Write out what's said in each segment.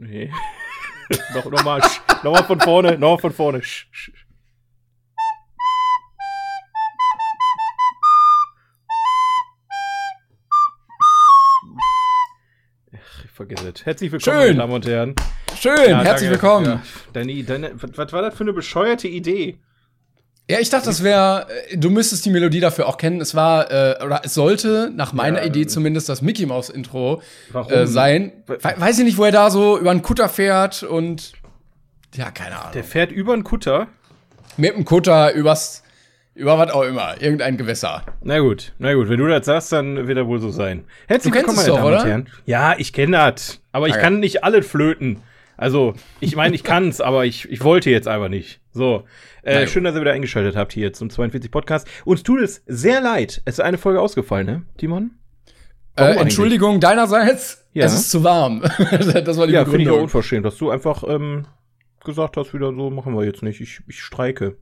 Nee. noch, noch, mal, noch mal von vorne, noch mal von vorne. Ach, ich vergesse es. Herzlich willkommen, meine Damen und Herren. Schön, Ja, herzlich danke. willkommen. Ja, deine, deine, was, was war das für eine bescheuerte Idee? Ja, ich dachte, das wäre, du müsstest die Melodie dafür auch kennen. Es war, äh, oder es sollte, nach meiner Ja, Idee zumindest, das Mickey Mouse Intro äh, sein. We weiß ich nicht, wo er da so über einen Kutter fährt und, ja, keine Ahnung. Der fährt über einen Kutter. Mit dem Kutter übers, über was auch immer, irgendein Gewässer. Na gut, na gut, wenn du das sagst, dann wird er wohl so sein. Herzlich willkommen, meine doch, Damen und oder? Herren. Ja, ich kenne das. Aber ich Okay. kann nicht alle flöten. Also, ich meine, ich kann's, aber ich, ich wollte jetzt einfach nicht. So. Äh, schön, dass ihr wieder eingeschaltet habt hier zum 42 Podcast. Uns tut es sehr leid. Es ist eine Folge ausgefallen, ne, Timon? Äh, Entschuldigung deinerseits, Ja. es ist zu warm. das war die Ja, finde ich auch unverschämt, dass du einfach ähm, gesagt hast, wieder so machen wir jetzt nicht. Ich, ich streike.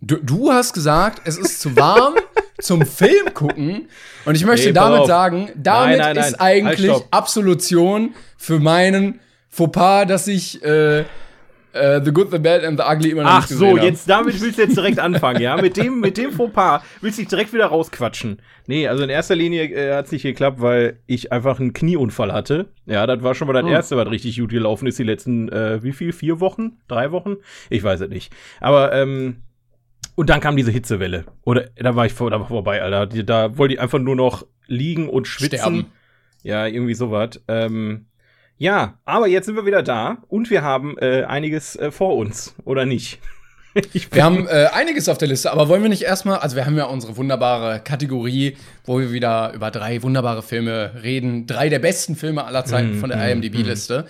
Du, du hast gesagt, es ist zu warm zum Film gucken. Und ich möchte Nee, damit auf. sagen, damit Nein, nein, nein. ist eigentlich Halt. Absolution für meinen Fauxpas, dass ich äh, äh, The Good, The Bad and The Ugly immer noch Ach nicht so, jetzt damit willst du jetzt direkt anfangen, ja? Mit dem, mit dem Fauxpas willst du dich direkt wieder rausquatschen. Nee, also in erster Linie äh, hat's nicht geklappt, weil ich einfach einen Knieunfall hatte. Ja, das war schon mal das Hm. erste, was richtig gut gelaufen ist, die letzten, äh, wie viel? Vier Wochen? Drei Wochen? Ich weiß es nicht. Aber, ähm, und dann kam diese Hitzewelle. Oder da war ich vor, da war vorbei, Alter. Die- Da wollte ich einfach nur noch liegen und schwitzen. Sterben. Ja, irgendwie sowas. Ähm, ja, aber jetzt sind wir wieder da und wir haben äh, einiges äh, vor uns, oder nicht? Ich Wir haben äh, einiges auf der Liste, aber wollen wir nicht erstmal, also wir haben ja unsere wunderbare Kategorie, wo wir wieder über drei wunderbare Filme reden. Drei der besten Filme aller Zeiten von der IMDb-Liste.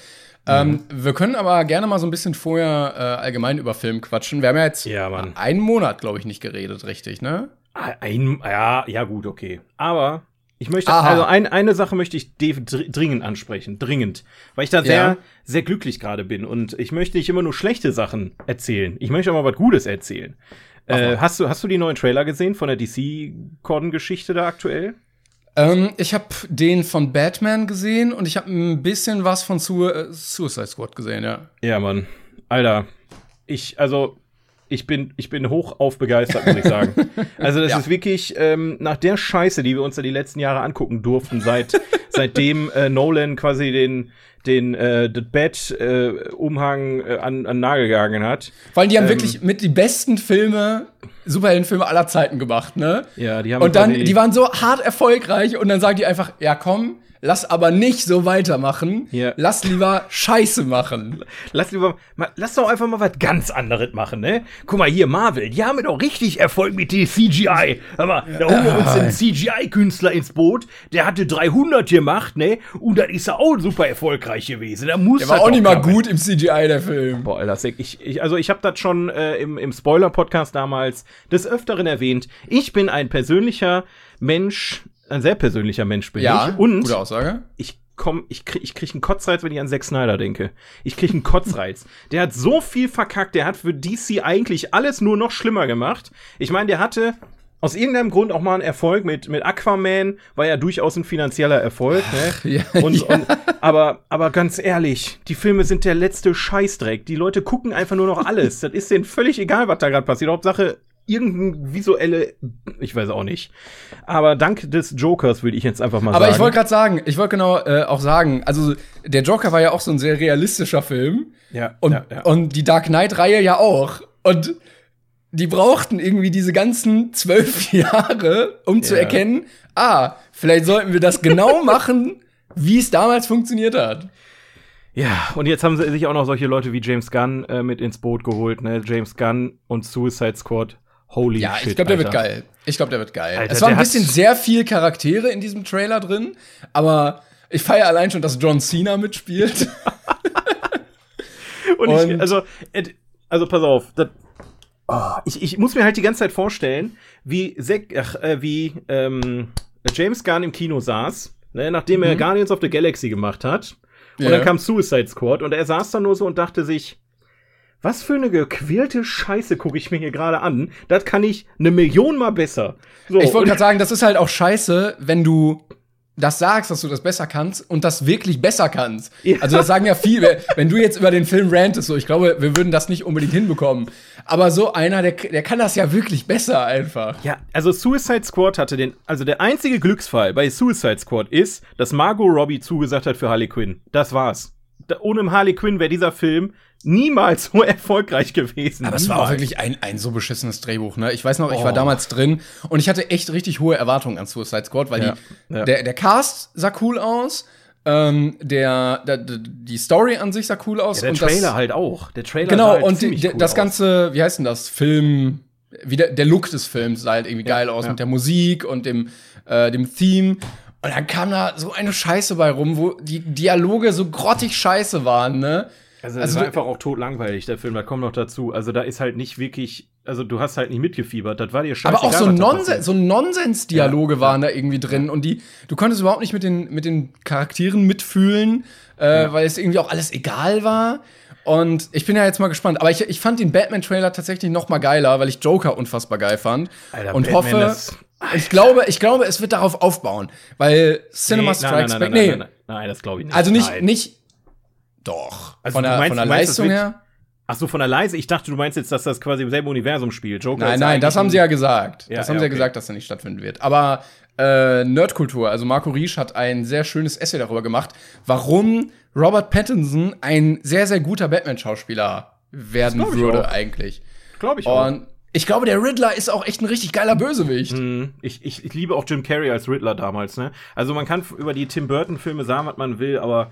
Ähm, wir können aber gerne mal so ein bisschen vorher äh, allgemein über Film quatschen. Wir haben ja jetzt Ja, einen Monat, glaube ich, nicht geredet, richtig, ne? Ein, ja, ja, gut, okay. Aber ich möchte, Aha. also ein, eine Sache möchte ich dringend ansprechen, dringend. Weil ich da sehr, Ja. sehr glücklich gerade bin und ich möchte nicht immer nur schlechte Sachen erzählen. Ich möchte auch mal was Gutes erzählen. Äh, hast, du, hast du die neuen Trailer gesehen von der DC-Corden-Geschichte da aktuell? Ähm, ich habe den von Batman gesehen und ich habe ein bisschen was von Su äh, Suicide Squad gesehen, ja. Ja, Mann. Alter, ich, also, ich bin, ich bin hoch aufbegeistert, muss ich sagen. Also, das Ja. ist wirklich, ähm, nach der Scheiße, die wir uns da die letzten Jahre angucken durften, seit, seitdem äh, Nolan quasi den, den, äh, das Bett-Umhang äh, an, an Nagel gegangen hat. Vor allem, die haben Ähm. wirklich mit die besten Filme, Superheldenfilme aller Zeiten gemacht, ne? Ja, die haben Und dann, die waren so hart erfolgreich und dann sagen die einfach, ja komm, lass aber nicht so weitermachen. Ja. Lass lieber Scheiße machen. Lass lieber, mal, lass doch einfach mal was ganz anderes machen, ne? Guck mal hier, Marvel, die haben doch richtig Erfolg mit dem CGI. Aber da holen wir uns einen CGI-Künstler ins Boot, der hatte 300 gemacht, ne? Und dann ist er auch super erfolgreich gewesen. Da muss Der war auch nicht mal gut im CGI, der Film. Boah, Alter, ich, ich, also ich habe das schon äh, im, im Spoiler-Podcast damals des Öfteren erwähnt. Ich bin ein persönlicher Mensch, ein sehr persönlicher Mensch bin Ja, ich. Und gute Aussage. ich komm, ich krieg, ich krieg einen Kotzreiz, wenn ich an Zack Snyder denke. Ich krieg einen Kotzreiz. der hat so viel verkackt, der hat für DC eigentlich alles nur noch schlimmer gemacht. Ich meine, der hatte aus irgendeinem Grund auch mal einen Erfolg mit, mit Aquaman, war ja durchaus ein finanzieller Erfolg, ne? ja, und, ja. und, aber, aber ganz ehrlich, die Filme sind der letzte Scheißdreck. Die Leute gucken einfach nur noch alles. das ist denen völlig egal, was da gerade passiert. Hauptsache, irgendein visuelle, ich weiß auch nicht. Aber dank des Jokers würde ich jetzt einfach mal Aber sagen. ich wollte gerade sagen, ich wollte genau äh, auch sagen, also der Joker war ja auch so ein sehr realistischer Film. Ja, Und, ja, ja. und die Dark Knight-Reihe ja auch. Und die brauchten irgendwie diese ganzen zwölf Jahre, um zu Ja. erkennen, ah, vielleicht sollten wir das genau machen, wie es damals funktioniert hat. Ja, und jetzt haben sie sich auch noch solche Leute wie James Gunn äh, mit ins Boot geholt, ne? James Gunn und Suicide Squad. Holy ja, shit. ich glaube, der Alter. wird geil. Ich glaube, der wird geil. Alter, es war ein bisschen sehr viel Charaktere in diesem Trailer drin, aber ich feiere allein schon, dass John Cena mitspielt. Und, Und- ich, also, also pass auf, das, oh, ich, ich muss mir halt die ganze Zeit vorstellen, wie, Zack, ach, äh, wie ähm, James Gunn im Kino saß, ne, nachdem er Guardians of the Galaxy gemacht hat. Und Mhm. Ja. dann kam Suicide Squad und er saß da nur so und dachte sich, was für eine gequälte Scheiße gucke ich mir hier gerade an. Das kann ich eine Million mal besser. So, Ich wollte gerade sagen, das ist halt auch scheiße, wenn du das sagst, dass du das besser kannst und das wirklich besser kannst. Ja. Also das sagen ja viele. Wenn du jetzt über den Film rantest, so ich glaube, wir würden das nicht unbedingt hinbekommen. Aber so einer, der, der kann das ja wirklich besser einfach. Ja, also Suicide Squad hatte den, also der einzige Glücksfall bei Suicide Squad ist, dass Margot Robbie zugesagt hat für Harley Quinn. Das war's. Da, ohne Harley Quinn wäre dieser Film niemals so erfolgreich gewesen. Aber es war auch wirklich ein, ein so beschissenes Drehbuch, ne? Ich weiß noch, ich war Oh. damals drin und ich hatte echt richtig hohe Erwartungen an Suicide Squad, weil Ja, die, ja. Der, der Cast sah cool aus, ähm, der, der, die Story an sich sah cool aus. Ja, der und Trailer das, halt auch. Der Trailer Genau, sah halt und die, cool das aus. ganze, wie heißt denn das? Film, wie der, der Look des Films sah halt irgendwie geil aus ja. mit der Musik und dem, äh, dem Theme. Und dann kam da so eine Scheiße bei rum, wo die Dialoge so grottig scheiße waren, ne? Also, das Also war du- einfach auch totlangweilig, der Film. Da kommt noch dazu. Also, da ist halt nicht wirklich, also, du hast halt nicht mitgefiebert. Das war dir scheißegal. Aber auch so, passiert. so Nonsens-Dialoge waren da irgendwie drin und die, du konntest überhaupt nicht mit den, mit den Charakteren mitfühlen, äh, weil es irgendwie auch alles egal war. Und ich bin ja jetzt mal gespannt. Aber ich, ich fand den Batman-Trailer tatsächlich noch mal geiler, weil ich Joker unfassbar geil fand. Alter, und Batman hoffe, ich glaube, ich glaube, es wird darauf aufbauen. Weil Cinema Nee, Strikes nein, Back, nein, nein, nee, nein, nein, nein, nein, das glaube ich nicht. also nicht, Nein. nicht, doch. Also von der, meinst- von der meinst, Leistung wird- her? Ach so, von der Leise. Ich dachte, du meinst jetzt, dass das quasi im selben Universum spielt. Joker Nein, nein, das haben sie ja gesagt. Ja, das haben ja, sie ja okay. gesagt, dass er nicht stattfinden wird. Aber äh, Nerdkultur, also Marco Riesch hat ein sehr schönes Essay darüber gemacht, warum Robert Pattinson ein sehr, sehr guter Batman-Schauspieler werden würde auch. eigentlich. Glaube ich auch. Und ich glaube, der Riddler ist auch echt ein richtig geiler Bösewicht. Mhm. Ich, ich, ich liebe auch Jim Carrey als Riddler damals, ne? Also man kann über die Tim Burton-Filme sagen, was man will, aber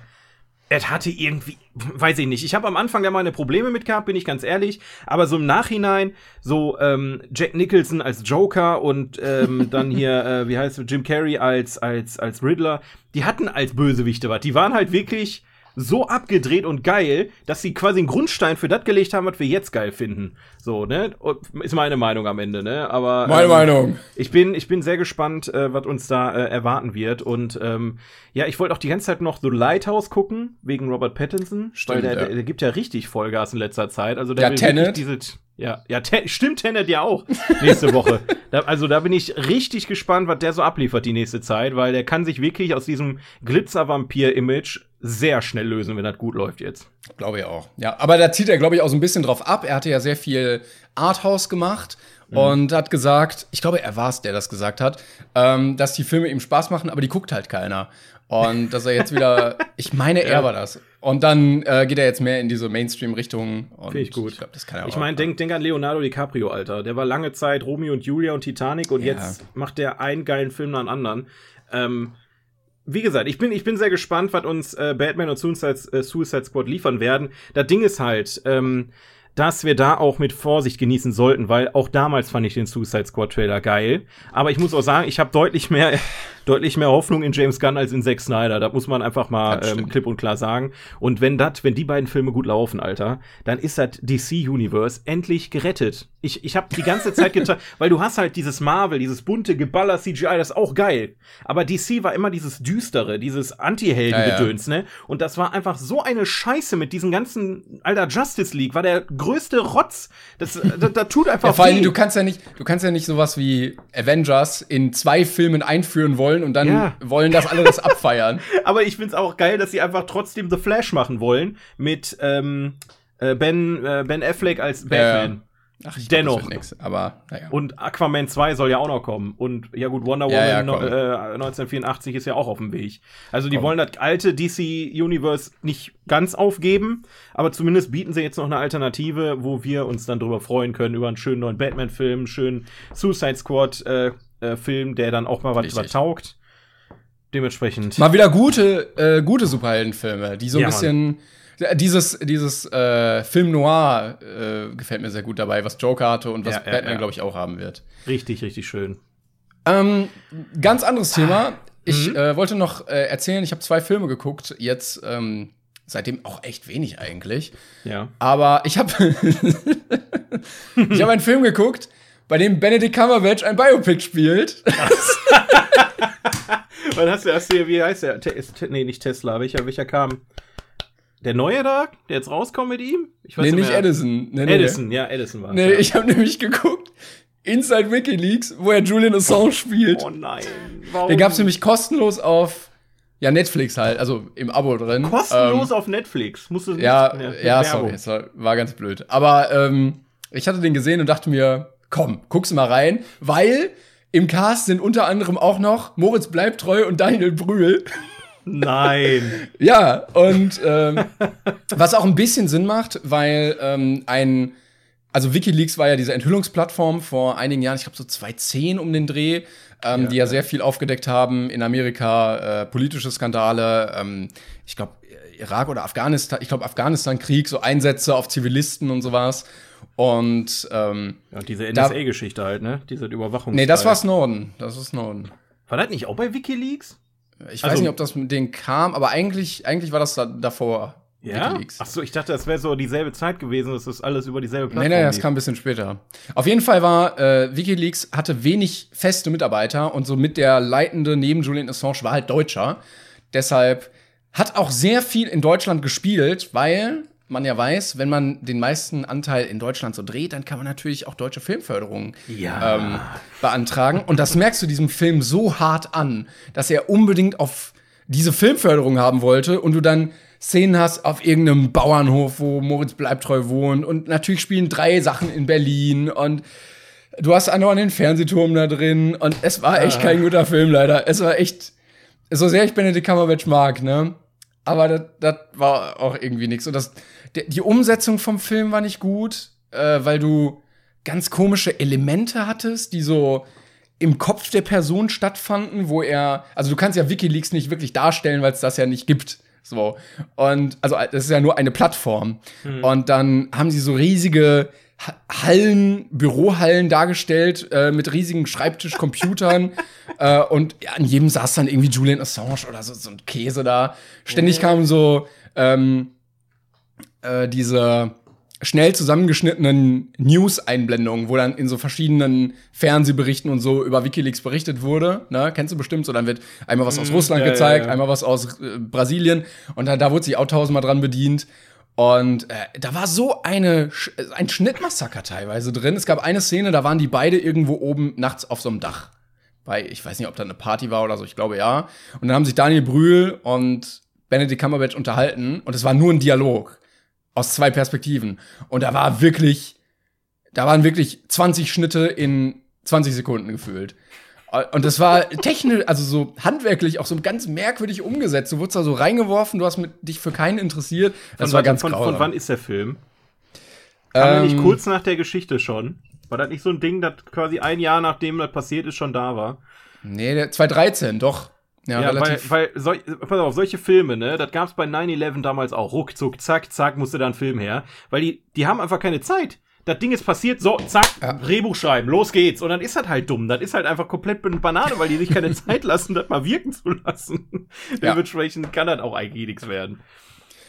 er hatte irgendwie, weiß ich nicht. Ich habe am Anfang da meine Probleme mit gehabt, bin ich ganz ehrlich. Aber so im Nachhinein, so ähm, Jack Nicholson als Joker und ähm, dann hier, äh, wie heißt es, Jim Carrey als, als, als Riddler, die hatten als Bösewichte was. Die waren halt wirklich so abgedreht und geil, dass sie quasi einen Grundstein für das gelegt haben, was wir jetzt geil finden. So, ne? Ist meine Meinung am Ende, ne? Aber Meine ähm, Meinung. ich bin, ich bin sehr gespannt, äh, was uns da äh, erwarten wird. Und ähm, ja, ich wollte auch die ganze Zeit noch The Lighthouse gucken, wegen Robert Pattinson. Stimmt, weil der, ja. der, der gibt ja richtig Vollgas in letzter Zeit. Also der Ja, will Tenet. diese. Ja, ja, Ten, stimmt Tenet ja auch nächste Woche. Da, also da bin ich richtig gespannt, was der so abliefert die nächste Zeit, weil der kann sich wirklich aus diesem Glitzer-Vampir-Image sehr schnell lösen, wenn das gut läuft jetzt. Glaube ich auch. Ja, aber da zieht er, glaube ich, auch so ein bisschen drauf ab. Er hatte ja sehr viel Arthouse gemacht und hat gesagt, ich glaube, er war es, der das gesagt hat, ähm, dass die Filme ihm Spaß machen, aber die guckt halt keiner. Und dass er jetzt wieder, ich meine, er war das. Und dann äh, geht er jetzt mehr in diese Mainstream-Richtung. Finde ich gut. Ich glaube, das kann er auch. Ich meine, denk, denk an Leonardo DiCaprio, Alter. Der war lange Zeit Romeo und Julia und Titanic und Ja. jetzt macht der einen geilen Film nach dem anderen. Ähm, wie gesagt, ich bin, ich bin sehr gespannt, was uns äh, Batman und Suicide, äh, Suicide Squad liefern werden. Das Ding ist halt, ähm, dass wir da auch mit Vorsicht genießen sollten, weil auch damals fand ich den Suicide Squad Trailer geil. Aber ich muss auch sagen, ich habe deutlich mehr, deutlich mehr Hoffnung in James Gunn als in Zack Snyder. Da muss man einfach mal ähm, klipp und klar sagen. Und wenn das, wenn die beiden Filme gut laufen, Alter, dann ist das DC Universe endlich gerettet. Ich, ich habe die ganze Zeit getan, weil du hast halt dieses Marvel, dieses bunte Geballer CGI, das ist auch geil. Aber DC war immer dieses düstere, dieses Anti-Helden-Gedöns, ne? Und das war einfach so eine Scheiße mit diesen ganzen, Alter, Justice League war der größte Rotz. Das, das, das tut einfach ja, vor allem, du kannst ja nicht, du kannst ja nicht sowas wie Avengers in zwei Filmen einführen wollen und dann Ja. wollen das alle das abfeiern. Aber ich find's auch geil, dass sie einfach trotzdem The Flash machen wollen mit ähm, äh, Ben, äh, Ben Affleck als Batman. Ach, ich Dennoch. Glaub, nix, aber naja. Und Aquaman 2 soll ja auch noch kommen. Und ja gut, Wonder Ja, Woman ja, no, komm. äh, 1984 ist ja auch auf dem Weg. Also die Komm. wollen das alte DC Universe nicht ganz aufgeben, aber zumindest bieten sie jetzt noch eine Alternative, wo wir uns dann drüber freuen können, über einen schönen neuen Batman-Film, einen schönen Suicide Squad-Film, der dann auch mal was Richtig. was taugt. Dementsprechend. Mal wieder gute, äh, gute Superheldenfilme, die so ein Ja, bisschen, Dieses, dieses äh, Film Noir äh, gefällt mir sehr gut dabei, was Joker hatte und was Ja, Batman, glaube ich, auch haben wird. Richtig, richtig schön. Ähm, ganz anderes Ah. Thema. Ich Mhm. äh, wollte noch äh, erzählen, ich habe zwei Filme geguckt, jetzt ähm, seitdem auch echt wenig eigentlich. Ja. Aber ich habe ich habe einen Film geguckt, bei dem Benedict Cumberbatch ein Biopic spielt. Was hast du, hast du, wie heißt der? Te- nee, nicht Tesla. Welcher, welcher kam? Der neue da, der jetzt rauskommt mit ihm? Ich nee, nicht mehr. Edison. Nee, nee. Edison, ja, Edison war Nee, ja. ich habe nämlich geguckt, Inside WikiLeaks, wo er Julian Assange spielt. Oh nein. Warum? Den gab's nämlich kostenlos auf ja, Netflix halt, also im Abo drin. kostenlos Ähm, auf Netflix. Musst du nicht, Ja, mit ja, Werbung. sorry, es war, war ganz blöd. Aber ähm, ich hatte den gesehen und dachte mir, komm, guck's mal rein, weil im Cast sind unter anderem auch noch Moritz Bleibtreu und Daniel Brühl. Nein. Ja, und ähm, was auch ein bisschen Sinn macht, weil ähm, ein, also WikiLeaks war ja diese Enthüllungsplattform vor einigen Jahren, ich glaube so 2010 um den Dreh, ähm, die ja sehr viel aufgedeckt haben in Amerika, äh, politische Skandale, ähm, ich glaube Irak oder Afghanistan, ich glaube Afghanistan-Krieg, so Einsätze auf Zivilisten und sowas. Und ähm, Ja, und diese NSA-Geschichte halt, ne? Diese Überwachung. nee, das war Snowden. Das ist Snowden. War das nicht auch bei Wikileaks? Ich Also- weiß nicht, ob das mit denen kam, aber eigentlich, eigentlich war das da, davor. Ja. WikiLeaks. Ach so, ich dachte, das wäre so dieselbe Zeit gewesen, dass das alles über dieselbe Nee, Plattform nee, das lief. kam ein bisschen später. Auf jeden Fall war äh, WikiLeaks hatte wenig feste Mitarbeiter und somit der leitende neben Julian Assange war halt Deutscher. Deshalb hat auch sehr viel in Deutschland gespielt, weil man ja weiß, wenn man den meisten Anteil in Deutschland so dreht, dann kann man natürlich auch deutsche Filmförderung Ja. ähm, beantragen. Und das merkst du diesem Film so hart an, dass er unbedingt auf diese Filmförderung haben wollte und du dann Szenen hast auf irgendeinem Bauernhof, wo Moritz Bleibtreu wohnt und natürlich spielen drei Sachen in Berlin und du hast auch noch den Fernsehturm da drin und es war echt kein guter Film leider. Es war echt, so sehr ich Benedict Cumberbatch mag, ne? Aber das, war auch irgendwie nichts. Und das, die Umsetzung vom Film war nicht gut, äh, weil du ganz komische Elemente hattest, die so im Kopf der Person stattfanden, wo er, also du kannst ja WikiLeaks nicht wirklich darstellen, weil es das ja nicht gibt. So. Und, also, das ist ja nur eine Plattform. Und dann haben sie so riesige Hallen, Bürohallen dargestellt, äh, mit riesigen Schreibtischcomputern. äh, und ja, an jedem saß dann irgendwie Julian Assange oder so, so ein Käse da. Ständig kamen so, ähm, äh, diese schnell zusammengeschnittenen News-Einblendungen, wo dann in so verschiedenen Fernsehberichten und so über WikiLeaks berichtet wurde. Ne? Kennst du bestimmt? So, dann wird einmal was aus Russland ja, ja, gezeigt, ja. einmal was aus äh, Brasilien. Und dann, da wurde sich auch tausendmal dran bedient. Und äh, da war so eine, ein Schnittmassaker teilweise drin. Es gab eine Szene, da waren die beide irgendwo oben nachts auf so einem Dach. Bei, ich weiß nicht, ob da eine Party war oder so, ich glaube ja. Und dann haben sich Daniel Brühl und Benedict Cumberbatch unterhalten. Und es war nur ein Dialog aus zwei Perspektiven. Und da war wirklich, da waren wirklich 20 Schnitte in 20 Sekunden gefühlt. Und das war technisch, also so handwerklich auch so ganz merkwürdig umgesetzt. Du wurdest da so reingeworfen, du hast mit, dich für keinen interessiert. Das Von war wann- ganz von, von wann ist der Film? Kam der nicht Ähm, kurz nach der Geschichte schon? War das nicht so ein Ding, das quasi ein Jahr nachdem das passiert ist, schon da war? Nee, der 2013, doch. Ja, Ja, weil, weil sol pass auf, solche Filme, ne, das gab's bei 9-11 damals auch. Ruckzuck, zack, zack, musste da ein Film her. Weil die, die haben einfach keine Zeit. Das Ding ist passiert, so, zack, Ja. Drehbuch schreiben, los geht's. Und dann ist das halt dumm. Das ist halt einfach komplett Banane, weil die sich keine Zeit lassen, das mal wirken zu lassen. Ja. Dementsprechend kann das auch eigentlich nichts werden.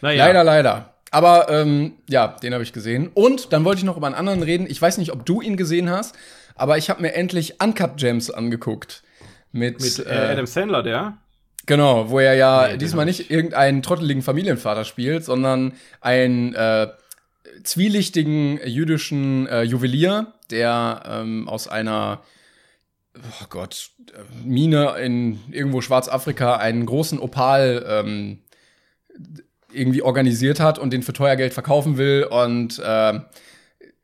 Naja. Leider, leider. Aber ähm, ja, den habe ich gesehen. Und dann wollte ich noch über einen anderen reden. Ich weiß nicht, ob du ihn gesehen hast, aber ich habe mir endlich Uncut Gems angeguckt. Mit, Mit äh, äh, Adam Sandler, der? Genau, wo er ja Nee, diesmal nicht irgendeinen trotteligen Familienvater spielt, sondern einen äh, zwielichtigen jüdischen äh, Juwelier, der ähm, aus einer oh Gott, äh, Mine in irgendwo Schwarzafrika einen großen Opal ähm, irgendwie organisiert hat und den für teuer Geld verkaufen will und äh,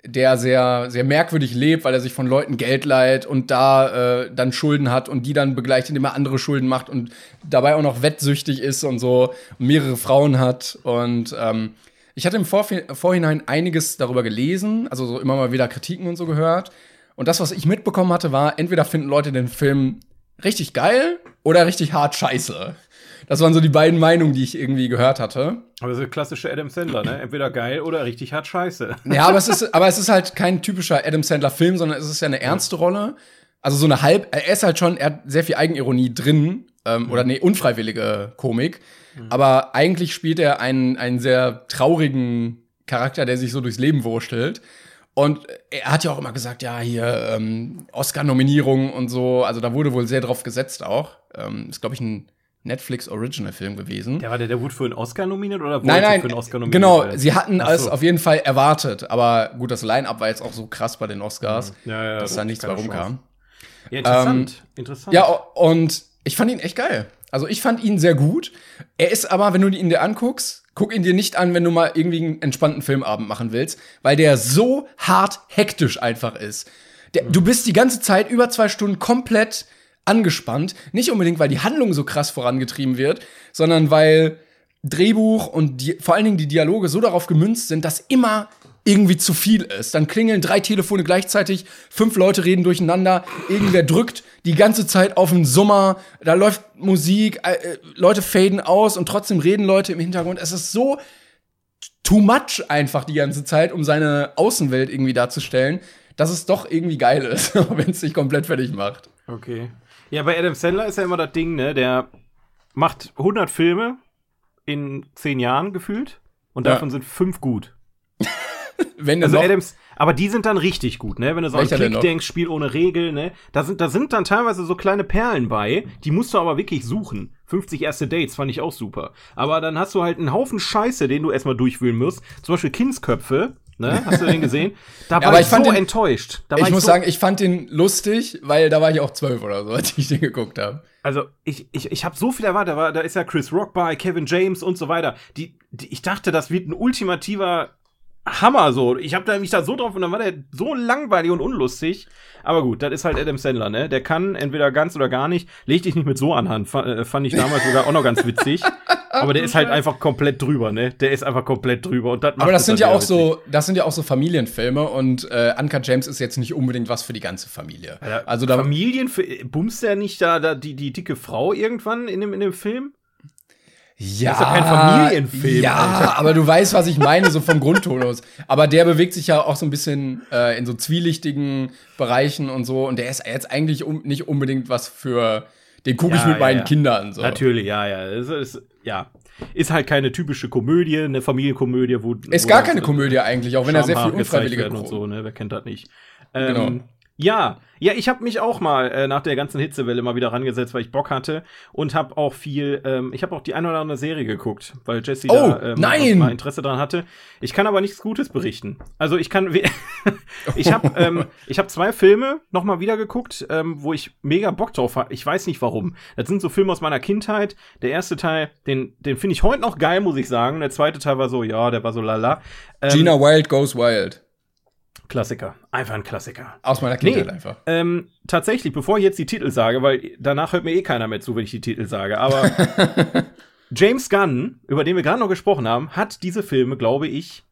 der sehr, sehr merkwürdig lebt, weil er sich von Leuten Geld leiht und da äh, dann Schulden hat und die dann begleicht, indem er andere Schulden macht und dabei auch noch wettsüchtig ist und so mehrere Frauen hat. Und ähm, ich hatte im Vorf- Vorhinein einiges darüber gelesen, also so immer mal wieder Kritiken und so gehört. Und das, was ich mitbekommen hatte, war, entweder finden Leute den Film richtig geil oder richtig hart scheiße. Das waren so die beiden Meinungen, die ich irgendwie gehört hatte. Aber so klassische Adam Sandler, ne? Entweder geil oder richtig hart scheiße. Ja, aber es ist, aber es ist halt kein typischer Adam Sandler-Film, sondern es ist ja eine ernste Rolle. Also so eine halb, er ist halt schon, er hat sehr viel Eigenironie drin, ähm, oder nee, unfreiwillige Komik. Aber eigentlich spielt er einen, einen sehr traurigen Charakter, der sich so durchs Leben wurstelt. Und er hat ja auch immer gesagt, ja, hier ähm, Oscar-Nominierung und so. Also da wurde wohl sehr drauf gesetzt auch. Ähm, ist, glaube ich, ein Netflix-Original-Film gewesen. Der, war der, der wurde für einen Oscar nominiert oder nein, nein, für einen Oscar nominiert? genau. werden? Sie hatten so. es auf jeden Fall erwartet. Aber gut, das Line-Up war jetzt auch so krass bei den Oscars, Ja, ja, dass da nichts mehr keine rumkam. Ja, interessant. interessant. Ja, und ich fand ihn echt geil. Also ich fand ihn sehr gut. Er ist aber, wenn du ihn dir anguckst, guck ihn dir nicht an, wenn du mal irgendwie einen entspannten Filmabend machen willst, weil der so hart hektisch einfach ist. Der, Du bist die ganze Zeit über zwei Stunden komplett angespannt. Nicht unbedingt, weil die Handlung so krass vorangetrieben wird, sondern weil Drehbuch und die, vor allen Dingen die Dialoge so darauf gemünzt sind, dass immer irgendwie zu viel ist. Dann klingeln drei Telefone gleichzeitig, fünf Leute reden durcheinander, irgendwer drückt die ganze Zeit auf den Summer, da läuft Musik, äh, äh, Leute faden aus und trotzdem reden Leute im Hintergrund. Es ist so too much einfach die ganze Zeit, um seine Außenwelt irgendwie darzustellen, dass es doch irgendwie geil ist, wenn es sich komplett fertig macht. Okay. Ja, bei Adam Sandler ist ja immer das Ding, ne? Der macht 100 Filme in 10 Jahren gefühlt und Ja. davon sind fünf gut. Wenn Also Adams, aber die sind dann richtig gut, ne? Wenn du so an Klick noch? denkst, Spiel ohne Regel, ne? Da sind, da sind dann teilweise so kleine Perlen bei, die musst du aber wirklich suchen. 50 erste Dates fand ich auch super. Aber dann hast du halt einen Haufen Scheiße, den du erstmal durchwühlen musst. Zum Beispiel Kindsköpfe, ne? Hast du den gesehen? Da war aber ich, ich fand so den- enttäuscht. Da ich muss so, sagen, ich fand den lustig, weil da war ich auch zwölf oder so, als ich den geguckt habe. Also, ich, ich, ich habe so viel erwartet. Da, war, da ist ja Chris Rock bei, Kevin James und so weiter. Die, die, ich dachte, das wird ein ultimativer Hammer so. Ich habe da mich da so drauf und dann war der so langweilig und unlustig. Aber gut, das ist halt Adam Sandler, ne? Der kann entweder ganz oder gar nicht. Leg dich nicht mit so an Hand. Äh, Fand ich damals sogar auch noch ganz witzig. Aber der ist halt einfach komplett drüber, ne? Der ist einfach komplett drüber und das Aber das sind ja auch witzig. so, das sind ja auch so Familienfilme und äh, Uncut James ist jetzt nicht unbedingt was für die ganze Familie. Also da Familien, bumst der nicht da, da die, die dicke Frau irgendwann in dem, in dem Film? Ja, ist doch kein Familienfilm, Ja, Alter. aber du weißt, was ich meine, so vom Grundtonus. Aber der bewegt sich ja auch so ein bisschen äh, in so zwielichtigen Bereichen und so. Und der ist jetzt eigentlich um, nicht unbedingt was für. Den gucke ich Ja, mit ja, meinen ja. Kindern so. Natürlich, ja, ja. Es ist, ja. Ist halt keine typische Komödie, eine Familienkomödie, wo. Ist wo gar das, keine äh, Komödie eigentlich, auch wenn er sehr viel Schamhaar gezeigt unfreiwillige werden und so, ne? Wer kennt das nicht? Ähm, Genau. Ja, ja, ich habe mich auch mal äh, nach der ganzen Hitzewelle mal wieder rangesetzt, weil ich Bock hatte und habe auch viel, ähm, ich habe auch die eine oder andere Serie geguckt, weil Jesse Oh, da ähm, nein! mal Interesse dran hatte. Ich kann aber nichts Gutes berichten. Also ich kann, ich habe, ähm, ich habe zwei Filme noch mal wieder geguckt, ähm, wo ich mega Bock drauf habe. Ich weiß nicht warum. Das sind so Filme aus meiner Kindheit. Der erste Teil, den, den finde ich heute noch geil, muss ich sagen. Der zweite Teil war so, ja, der war so lala. Ähm, Gina Wild Goes Wild. Klassiker, einfach ein Klassiker. Aus meiner Kindheit einfach. Ähm, tatsächlich, bevor ich jetzt die Titel sage, weil danach hört mir eh keiner mehr zu, wenn ich die Titel sage, aber James Gunn, über den wir gerade noch gesprochen haben, hat diese Filme, glaube ich,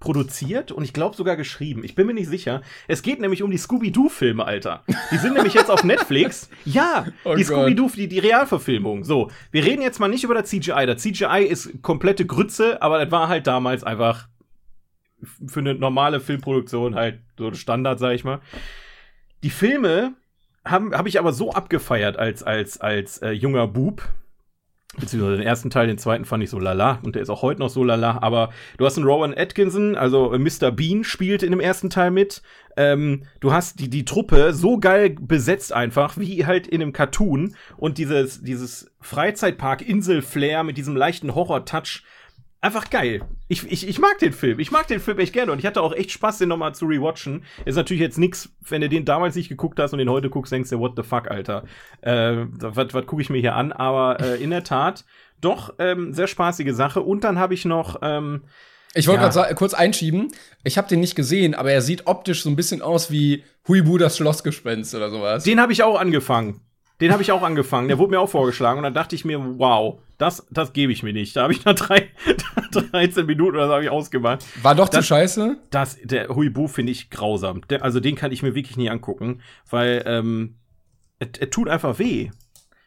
produziert und ich glaube sogar geschrieben. Ich bin mir nicht sicher. Es geht nämlich um die Scooby-Doo-Filme, Alter. Die sind nämlich jetzt auf Netflix. Ja, Oh die. Scooby-Doo, die, die Realverfilmung. So, wir reden jetzt mal nicht über das CGI. Das CGI ist komplette Grütze, aber das war halt damals einfach für eine normale Filmproduktion halt so Standard, sag ich mal. Die Filme habe hab ich aber so abgefeiert als, als, als äh, junger Bub. Beziehungsweise den ersten Teil, den zweiten fand ich so lala und der ist auch heute noch so lala. Aber du hast einen Rowan Atkinson, also äh, Mr. Bean spielt in dem ersten Teil mit. Ähm, du hast die, die Truppe so geil besetzt einfach, wie halt in einem Cartoon. Und dieses, dieses Freizeitpark-Insel-Flair mit diesem leichten Horror-Touch. Einfach geil. Ich, ich, ich mag den Film. Ich mag den Film echt gerne und ich hatte auch echt Spaß, den nochmal zu rewatchen. Ist natürlich jetzt nix, wenn du den damals nicht geguckt hast und den heute guckst, denkst du, what the fuck, Alter. Äh, was was gucke ich mir hier an? Aber äh, in der Tat, doch, ähm, sehr spaßige Sache. Und dann habe ich noch, ähm, Ich wollte Ja. gerade kurz einschieben. Ich habe den nicht gesehen, aber er sieht optisch so ein bisschen aus wie Huibu das Schlossgespenst oder sowas. den habe ich auch angefangen. Den habe ich auch angefangen. Der wurde mir auch vorgeschlagen und dann dachte ich mir, wow, das, das gebe ich mir nicht. Da habe ich nach drei, 13 Minuten oder so habe ich ausgemacht. War doch zu Das- scheiße. Das, der Huibu finde ich grausam. Der, also den kann ich mir wirklich nie angucken, weil ähm, es, es tut einfach weh.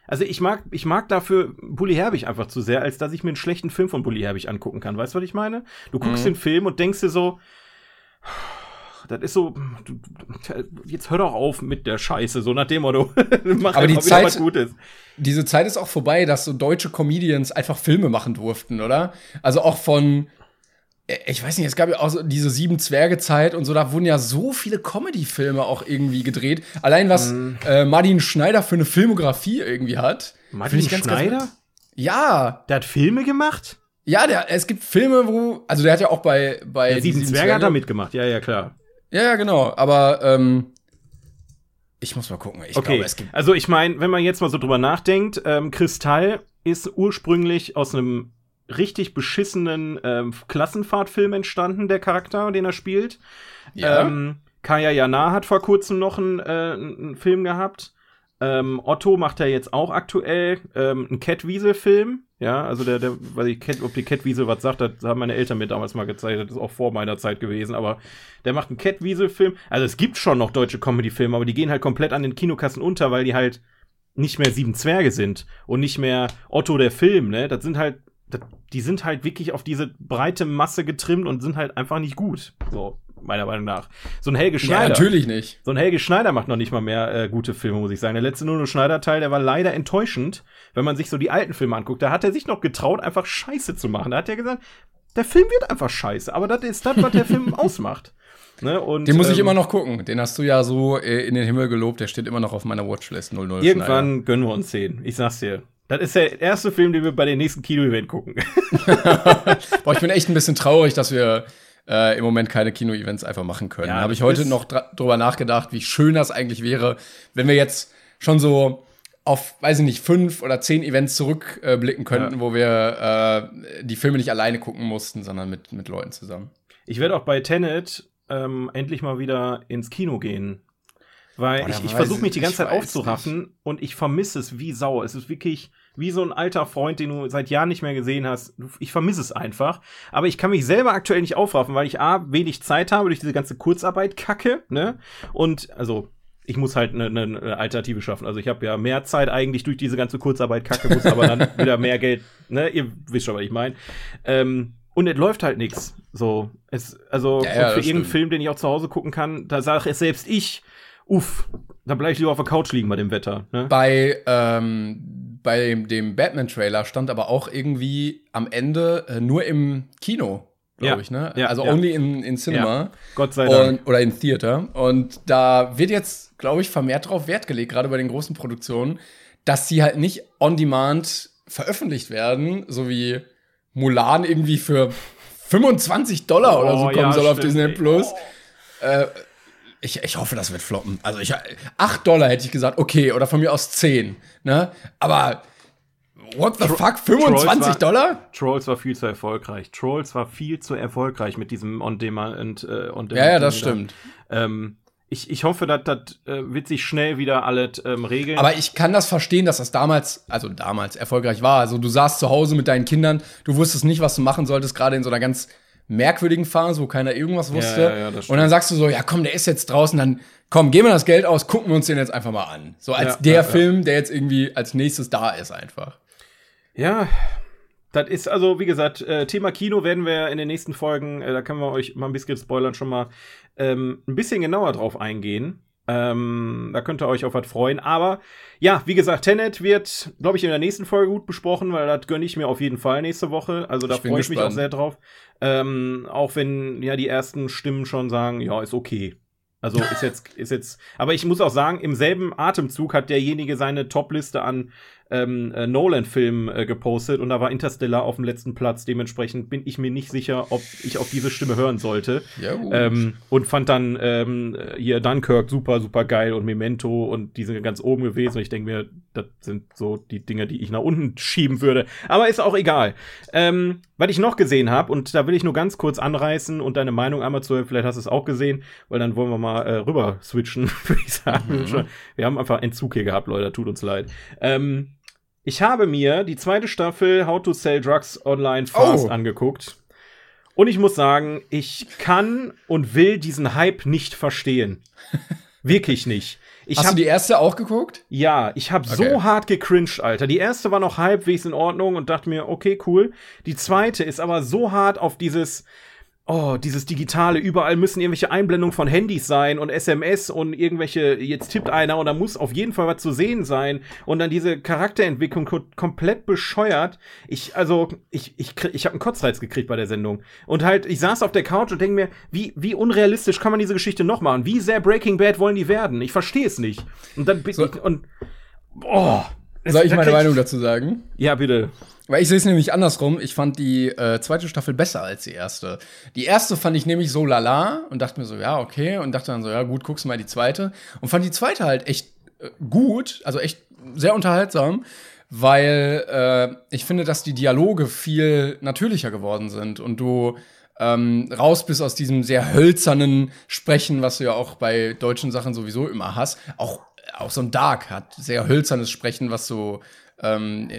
Also ich mag, ich mag dafür Bully Herbig einfach zu sehr, als dass ich mir einen schlechten Film von Bully Herbig angucken kann. Weißt du, was ich meine? Du guckst Mhm. den Film und denkst dir so, das ist so, jetzt hör doch auf mit der Scheiße, so nach dem Motto. Mach Aber die Zeit- was Gutes. Diese Zeit ist auch vorbei, dass so deutsche Comedians einfach Filme machen durften, oder? Also auch von, ich weiß nicht, es gab ja auch so diese Sieben Zwerge Zeit und so, da wurden ja so viele Comedy-Filme auch irgendwie gedreht. Allein was Mhm. äh, Martin Schneider für eine Filmografie irgendwie hat. Martin ich ganz, ganz- Schneider? Ja, Der hat Filme gemacht? ja, der, es gibt Filme, wo, also der hat ja auch bei, bei Der Sieben Zwerge hat da mitgemacht, ja, ja, klar. Ja, ja, genau. Aber ähm, ich muss mal gucken. Ich Okay, glaube, es gibt. also ich meine, wenn man jetzt mal so drüber nachdenkt, ähm, Kristall ist ursprünglich aus einem richtig beschissenen ähm, Klassenfahrtfilm entstanden, der Charakter, den er spielt. Ja. Ähm, Kaya Jana hat vor kurzem noch einen, äh, einen Film gehabt. Ähm, Otto macht ja jetzt auch aktuell ähm, einen Cat Wiesel-Film. Ja, also der, der, weiß ich, ob die Cat Wiesel was sagt, das haben meine Eltern mir damals mal gezeigt. Das ist auch vor meiner Zeit gewesen, aber der macht einen Cat Wiesel-Film. Also es gibt schon noch deutsche Comedy-Filme, aber die gehen halt komplett an den Kinokassen unter, weil die halt nicht mehr sieben Zwerge sind und nicht mehr Otto der Film, ne? Das sind halt, das, die sind halt wirklich auf diese breite Masse getrimmt und sind halt einfach nicht gut. So, meiner Meinung nach. So ein Helge ja, Schneider. natürlich nicht. So ein Helge Schneider macht noch nicht mal mehr äh, gute Filme, muss ich sagen. Der letzte Nuno Schneider-Teil, der war leider enttäuschend, wenn man sich so die alten Filme anguckt. Da hat er sich noch getraut, einfach Scheiße zu machen. Da hat er gesagt, der Film wird einfach scheiße, aber das ist das, was der Film ausmacht. Ne? Und, Den muss ich ähm, immer noch gucken. Den hast du ja so äh, in den Himmel gelobt. Der steht immer noch auf meiner Watchlist 00 Irgendwann gönnen wir uns den. Ich sag's dir. Das ist der erste Film, den wir bei dem nächsten Kino-Event gucken. Schneider. Boah, ich bin echt ein bisschen traurig, dass wir äh, im Moment keine Kino-Events einfach machen können. Ja, da habe ich heute noch drüber nachgedacht, wie schön das eigentlich wäre, wenn wir jetzt schon so auf, weiß ich nicht, fünf oder zehn Events zurückblicken äh, könnten, wo wir äh, die Filme nicht alleine gucken mussten, sondern mit, mit Leuten zusammen. Ich werde auch bei Tenet ähm, endlich mal wieder ins Kino gehen. Weil Boah, ich, ich versuche ich- mich die ganze Zeit aufzuraffen und ich vermisse es wie Sau. Es ist wirklich wie so ein alter Freund, den du seit Jahren nicht mehr gesehen hast. Ich vermisse es einfach. Aber ich kann mich selber aktuell nicht aufraffen, weil ich A, wenig Zeit habe durch diese ganze Kurzarbeit kacke, ne? Und also ich muss halt eine, eine, eine Alternative schaffen. Also ich habe ja mehr Zeit eigentlich durch diese ganze Kurzarbeit kacke, muss aber dann wieder mehr Geld, ne? Ihr wisst schon, was ich meine. Ähm, und es läuft halt nix. So, es, also Ja, ja, für irgendeinen stimmt. Film, den ich auch zu Hause gucken kann, da sage es selbst ich, uff, da bleib ich lieber auf der Couch liegen bei dem Wetter. Ne? Bei, ähm, bei dem, Batman-Trailer stand aber auch irgendwie am Ende äh, nur im Kino, glaube Ja, ich, ne? ja, also ja. only in, in Cinema Gott sei Dank. und, oder in Theater. Und da wird jetzt, glaube ich, vermehrt drauf Wert gelegt, gerade bei den großen Produktionen, dass sie halt nicht on demand veröffentlicht werden, so wie Mulan irgendwie für 25 Dollar oder so Oh, kommen soll auf stimmt, Disney ey. Plus. Äh, ich, ich hoffe, das wird floppen. Also ich 8 Dollar hätte ich gesagt, okay, oder von mir aus 10. Ne? Aber what the fuck? 25 war- Dollar? Trolls war viel zu erfolgreich. Trolls war viel zu erfolgreich mit diesem On-Demand. Äh, on Ja, ja, das stimmt. Ähm, ich, ich hoffe, dass das äh, wird sich schnell wieder alles ähm, regeln. Aber ich kann das verstehen, dass das damals, also damals erfolgreich war. Also du saßt zu Hause mit deinen Kindern, du wusstest nicht, was du machen solltest, gerade in so einer ganz merkwürdigen Phase, wo keiner irgendwas wusste. ja, ja, stimmt. und dann sagst du so, ja komm, der ist jetzt draußen, dann komm, geben wir das Geld aus, gucken wir uns den jetzt einfach mal an. So als Ja, der ja, ja. Film, der jetzt irgendwie als nächstes da ist einfach. Ja, das ist also, wie gesagt, äh, Thema Kino werden wir in den nächsten Folgen, äh, da können wir euch mal ein bisschen spoilern, schon mal ähm, ein bisschen genauer drauf eingehen. Ähm, da könnt ihr euch auf was freuen. Aber ja, wie gesagt, Tenet wird, glaube ich, in der nächsten Folge gut besprochen, weil das gönne ich mir auf jeden Fall nächste Woche. Also da freue ich mich auch sehr drauf. Ähm, auch wenn ja die ersten Stimmen schon sagen, ja, ist okay. Also ist jetzt, ist jetzt, aber ich muss auch sagen, im selben Atemzug hat derjenige seine Top-Liste an ähm, äh, Nolan-Filmen äh, gepostet und da war Interstellar auf dem letzten Platz. Dementsprechend bin ich mir nicht sicher, ob ich auf diese Stimme hören sollte. Ja. Ähm, und fand dann ähm, hier Dunkirk super, super geil und Memento und die sind ganz oben gewesen. Und ich denke mir, das sind so die Dinge, die ich nach unten schieben würde. Aber ist auch egal. Ähm, was ich noch gesehen habe, und da will ich nur ganz kurz anreißen und deine Meinung einmal zu hören, vielleicht hast du es auch gesehen, weil dann wollen wir mal äh, rüber switchen, würde ich sagen. Wir haben einfach Entzug hier gehabt, Leute, tut uns leid. Ähm, ich habe mir die zweite Staffel How to Sell Drugs Online Fast Oh. angeguckt. Und ich muss sagen, ich kann und will diesen Hype nicht verstehen. Wirklich nicht. Ich Hast hab, du die erste auch geguckt? Ja, ich habe Okay. so hart gecringed, Alter. Die erste war noch halbwegs in Ordnung und dachte mir, okay, cool. Die zweite ist aber so hart auf dieses, oh, dieses Digitale. Überall müssen irgendwelche Einblendungen von Handys sein und SMS und irgendwelche, jetzt tippt einer und da muss auf jeden Fall was zu sehen sein. Und dann diese Charakterentwicklung ko komplett bescheuert. Ich, also, ich, ich, krieg- ich habe einen Kotzreiz gekriegt bei der Sendung. Und halt, ich saß auf der Couch und denke mir, wie, wie unrealistisch kann man diese Geschichte noch machen? Wie sehr Breaking Bad wollen die werden? Ich verstehe es nicht. Und dann bin So. ich, und, oh. Soll ich meine Meinung dazu sagen? Ja, bitte. Weil ich sehe es nämlich andersrum. Ich fand die äh, zweite Staffel besser als die erste. Die erste fand ich nämlich so lala und dachte mir so, ja, okay. Und dachte dann so, ja, gut, guckst mal die zweite. Und fand die zweite halt echt äh, gut, also echt sehr unterhaltsam, weil äh, ich finde, dass die Dialoge viel natürlicher geworden sind und du ähm, raus bist aus diesem sehr hölzernen Sprechen, was du ja auch bei deutschen Sachen sowieso immer hast. Auch, auch so ein Dark hat sehr hölzernes Sprechen, was du ähm,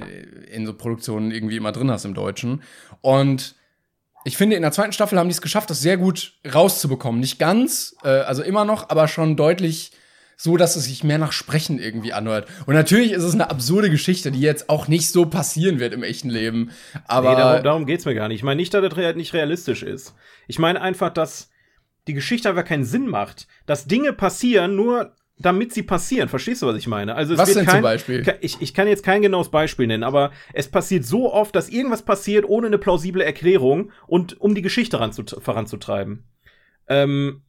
in, so Produktionen irgendwie immer drin hast im Deutschen. Und ich finde, in der zweiten Staffel haben die es geschafft, das sehr gut rauszubekommen. Nicht ganz, äh, also immer noch, aber schon deutlich so, dass es sich mehr nach Sprechen irgendwie anhört. Und natürlich ist es eine absurde Geschichte, die jetzt auch nicht so passieren wird im echten Leben. Aber nee, darum, darum geht's mir gar nicht. Ich meine nicht, dass das rea- nicht realistisch ist. Ich meine einfach, dass die Geschichte einfach keinen Sinn macht. Dass Dinge passieren, nur damit sie passieren. Verstehst du, was ich meine? Also es Was wird denn kein, zum Beispiel? Ich, ich kann jetzt kein genaues Beispiel nennen, aber es passiert so oft, dass irgendwas passiert ohne eine plausible Erklärung und um die Geschichte ranzut- voranzutreiben. Ähm,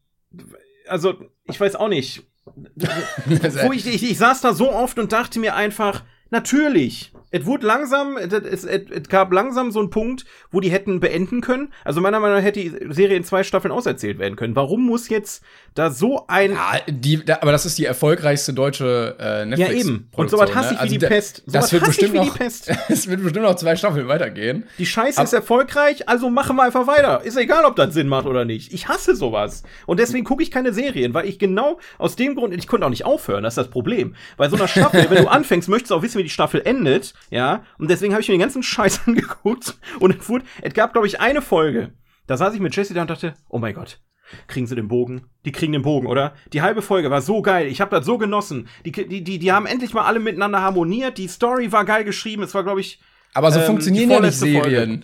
also, ich weiß auch nicht. Ich, ich, ich saß da so oft und dachte mir einfach, natürlich. Es wurde langsam, es, es, es gab langsam so einen Punkt, wo die hätten beenden können. Also meiner Meinung nach hätte die Serie in zwei Staffeln auserzählt werden können. Warum muss jetzt da so ein Ja, die, da, aber das ist die erfolgreichste deutsche äh, Netflix. Ja, eben. Und sowas hasse ich wie die Pest. Das wird bestimmt wie die noch, Pest. Es wird bestimmt noch zwei Staffeln weitergehen. Die Scheiße Ab- ist erfolgreich, also machen wir einfach weiter. Ist egal, ob das Sinn macht oder nicht. Ich hasse sowas. Und deswegen gucke ich keine Serien, weil ich genau aus dem Grund, ich konnte auch nicht aufhören, das ist das Problem. Bei so einer Staffel, wenn du anfängst, möchtest du auch wissen, wie die Staffel endet, ja. Und deswegen habe ich mir den ganzen Scheiß angeguckt. Und es, wurde, es gab, glaube ich, eine Folge. Da saß ich mit Jesse da und dachte, oh mein Gott. Kriegen sie den Bogen? Die kriegen den Bogen, oder? Die halbe Folge war so geil. Ich habe das so genossen. Die, die, die, die haben endlich mal alle miteinander harmoniert. Die Story war geil geschrieben. Es war, glaube ich, Aber so Ähm, funktionieren ja nicht vorletzte Folge.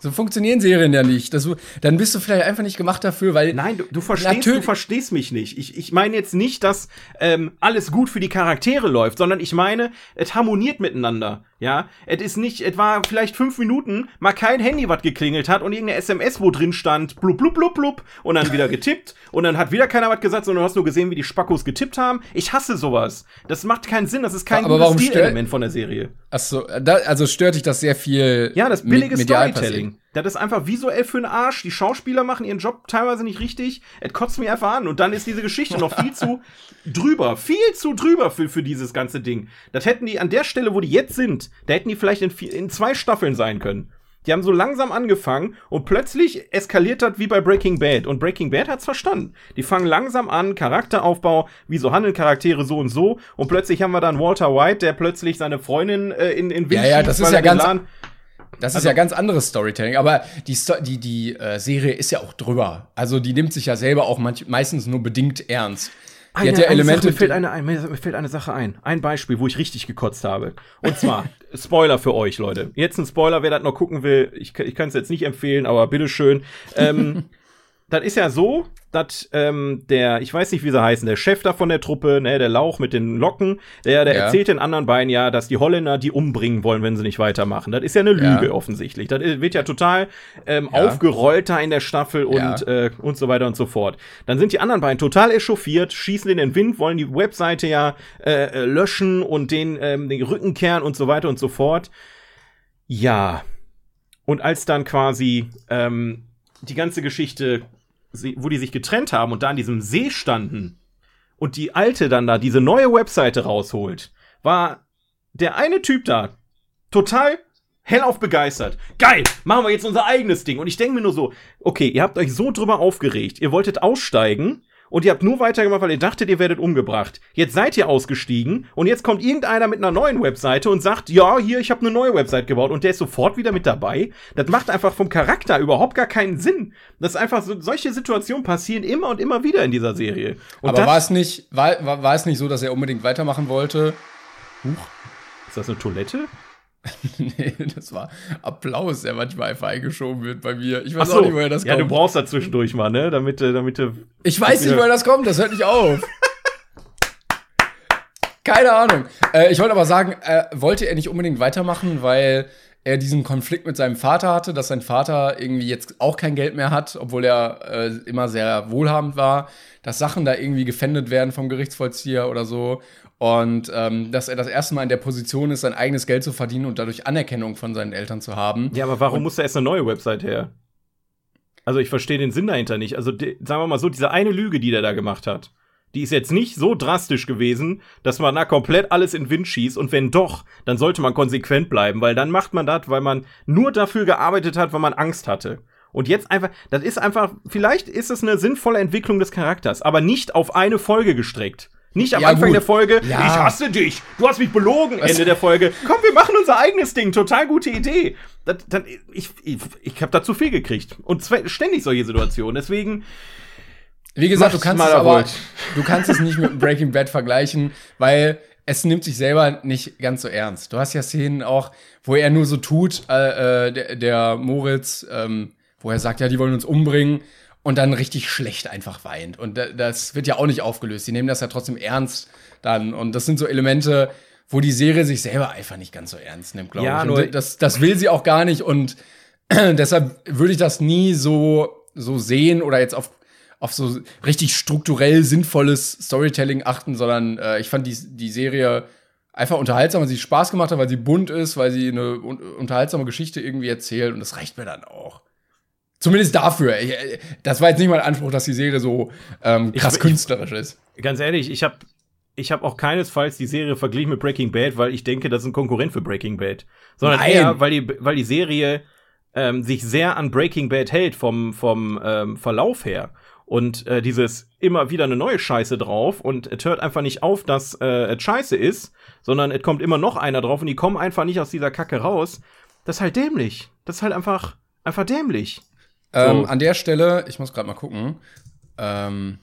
So funktionieren Serien ja nicht. Das, dann bist du vielleicht einfach nicht gemacht dafür, weil. Nein, du, du verstehst, du verstehst mich nicht. Ich, ich meine jetzt nicht, dass ähm, alles gut für die Charaktere läuft, sondern ich meine, es harmoniert miteinander. Ja, es ist nicht, es war vielleicht fünf Minuten, mal kein Handy, was geklingelt hat und irgendeine SMS, wo drin stand, blub, blub, blub, blub, und dann wieder getippt und dann hat wieder keiner was gesagt, sondern du hast nur gesehen, wie die Spackos getippt haben. Ich hasse sowas. Das macht keinen Sinn, das ist kein Stilelement von der Serie. Achso, da, also stört dich das sehr viel. Ja, das billige medial Storytelling. Das ist einfach visuell für den Arsch. Die Schauspieler machen ihren Job teilweise nicht richtig. Es kotzt mich einfach an. Und dann ist diese Geschichte noch viel zu drüber. Viel zu drüber für, für dieses ganze Ding. Das hätten die an der Stelle, wo die jetzt sind, da hätten die vielleicht in, in zwei Staffeln sein können. Die haben so langsam angefangen und plötzlich eskaliert das wie bei Breaking Bad. Und Breaking Bad hat's verstanden. Die fangen langsam an, Charakteraufbau, wieso handeln Charaktere so und so. Und plötzlich haben wir dann Walter White, der plötzlich seine Freundin äh, in, in Wind Ja, ja, das ist ja ganz- Laden- Das ist Also- ja ganz anderes Storytelling, aber die, Sto die, die äh, Serie ist ja auch drüber. Also die nimmt sich ja selber auch manch meistens nur bedingt ernst. Die Eine, hat ja eine Elemente. Sache, mir, fällt eine ein, mir fällt eine Sache ein. Ein Beispiel, wo ich richtig gekotzt habe. Und zwar, Spoiler für euch, Leute. Jetzt ein Spoiler, wer das noch gucken will. Ich, ich kann es jetzt nicht empfehlen, aber bitteschön. Ähm, das ist ja so, dass ähm, der, ich weiß nicht, wie sie heißen, der Chef da von der Truppe, ne, der Lauch mit den Locken, der, der Ja. erzählt den anderen beiden ja, dass die Holländer die umbringen wollen, wenn sie nicht weitermachen. Das ist ja eine Ja. Lüge offensichtlich. Das wird ja total ähm, Ja. aufgerollt da in der Staffel und Ja. äh, und so weiter und so fort. Dann sind die anderen beiden total echauffiert, schießen in den Wind, wollen die Webseite ja äh, äh, löschen und den, ähm, den Rücken kehren und so weiter und so fort. Ja. Und als dann quasi ähm, die ganze Geschichte, sie- wo die sich getrennt haben und da an diesem See standen und die alte dann da diese neue Webseite rausholt, war der eine Typ da total hellauf begeistert. Geil, machen wir jetzt unser eigenes Ding. Und ich denke mir nur so, okay, ihr habt euch so drüber aufgeregt, ihr wolltet aussteigen und ihr habt nur weitergemacht, weil ihr dachtet, ihr werdet umgebracht. Jetzt seid ihr ausgestiegen und jetzt kommt irgendeiner mit einer neuen Webseite und sagt, ja, hier, ich habe eine neue Website gebaut und der ist sofort wieder mit dabei. Das macht einfach vom Charakter überhaupt gar keinen Sinn. Das ist einfach so, solche Situationen passieren immer und immer wieder in dieser Serie. Und Aber war es nicht, war, war, war es nicht so, dass er unbedingt weitermachen wollte? Huch. Ist das eine Toilette? nee, das war Applaus, der manchmal einfach eingeschoben wird bei mir. Ich weiß so, auch nicht, woher das kommt. Ja, du brauchst da zwischendurch mal, ne? Damit, äh, damit du. Ich weiß nicht, woher das kommt, das hört nicht auf. Keine Ahnung. Äh, ich wollte aber sagen, äh, wollte er nicht unbedingt weitermachen, weil er diesen Konflikt mit seinem Vater hatte, dass sein Vater irgendwie jetzt auch kein Geld mehr hat, obwohl er äh, immer sehr wohlhabend war, dass Sachen da irgendwie gefändet werden vom Gerichtsvollzieher oder so. Und ähm, dass er das erste Mal in der Position ist, sein eigenes Geld zu verdienen und dadurch Anerkennung von seinen Eltern zu haben. Ja, aber warum und, muss da erst eine neue Website her? Also ich verstehe den Sinn dahinter nicht. Also die, sagen wir mal so, diese eine Lüge, die der da gemacht hat, die ist jetzt nicht so drastisch gewesen, dass man da komplett alles in Wind schießt. Und wenn doch, dann sollte man konsequent bleiben, weil dann macht man das, weil man nur dafür gearbeitet hat, weil man Angst hatte. Und jetzt einfach, das ist einfach, vielleicht ist es eine sinnvolle Entwicklung des Charakters, aber nicht auf eine Folge gestreckt. Nicht am ja, Anfang gut. der Folge, ja. ich hasse dich, du hast mich belogen, Was? Ende der Folge. Komm, wir machen unser eigenes Ding, total gute Idee. Das, das, ich ich, ich habe da zu viel gekriegt. Und ständig solche Situationen. Deswegen. Wie gesagt, du kannst, es aber, du kannst es nicht mit Breaking Bad vergleichen, weil es nimmt sich selber nicht ganz so ernst. Du hast ja Szenen auch, wo er nur so tut, äh, äh der, der Moritz, ähm, wo er sagt, ja, die wollen uns umbringen und dann richtig schlecht einfach weint. Und das wird ja auch nicht aufgelöst. Die nehmen das ja trotzdem ernst dann. Und das sind so Elemente, wo die Serie sich selber einfach nicht ganz so ernst nimmt, glaube ja, ich. Nur das, das will sie auch gar nicht. Und deshalb würde ich das nie so, so sehen oder jetzt auf, auf so richtig strukturell sinnvolles Storytelling achten, sondern äh, ich fand die, die Serie einfach unterhaltsam, weil sie Spaß gemacht hat, weil sie bunt ist, weil sie eine un unterhaltsame Geschichte irgendwie erzählt und das reicht mir dann auch. Zumindest dafür. Das war jetzt nicht mein Anspruch, dass die Serie so ähm, krass ich, künstlerisch ist. Ganz ehrlich, ich habe ich hab auch keinesfalls die Serie verglichen mit Breaking Bad, weil ich denke, das ist ein Konkurrent für Breaking Bad. Sondern Nein. eher, weil die, weil die Serie ähm, sich sehr an Breaking Bad hält vom, vom ähm, Verlauf her. Und äh, dieses immer wieder eine neue Scheiße drauf und es hört einfach nicht auf, dass äh, es scheiße ist, sondern es kommt immer noch einer drauf und die kommen einfach nicht aus dieser Kacke raus. Das ist halt dämlich. Das ist halt einfach, einfach dämlich. Ähm, An der Stelle, ich muss gerade mal gucken. Ähm,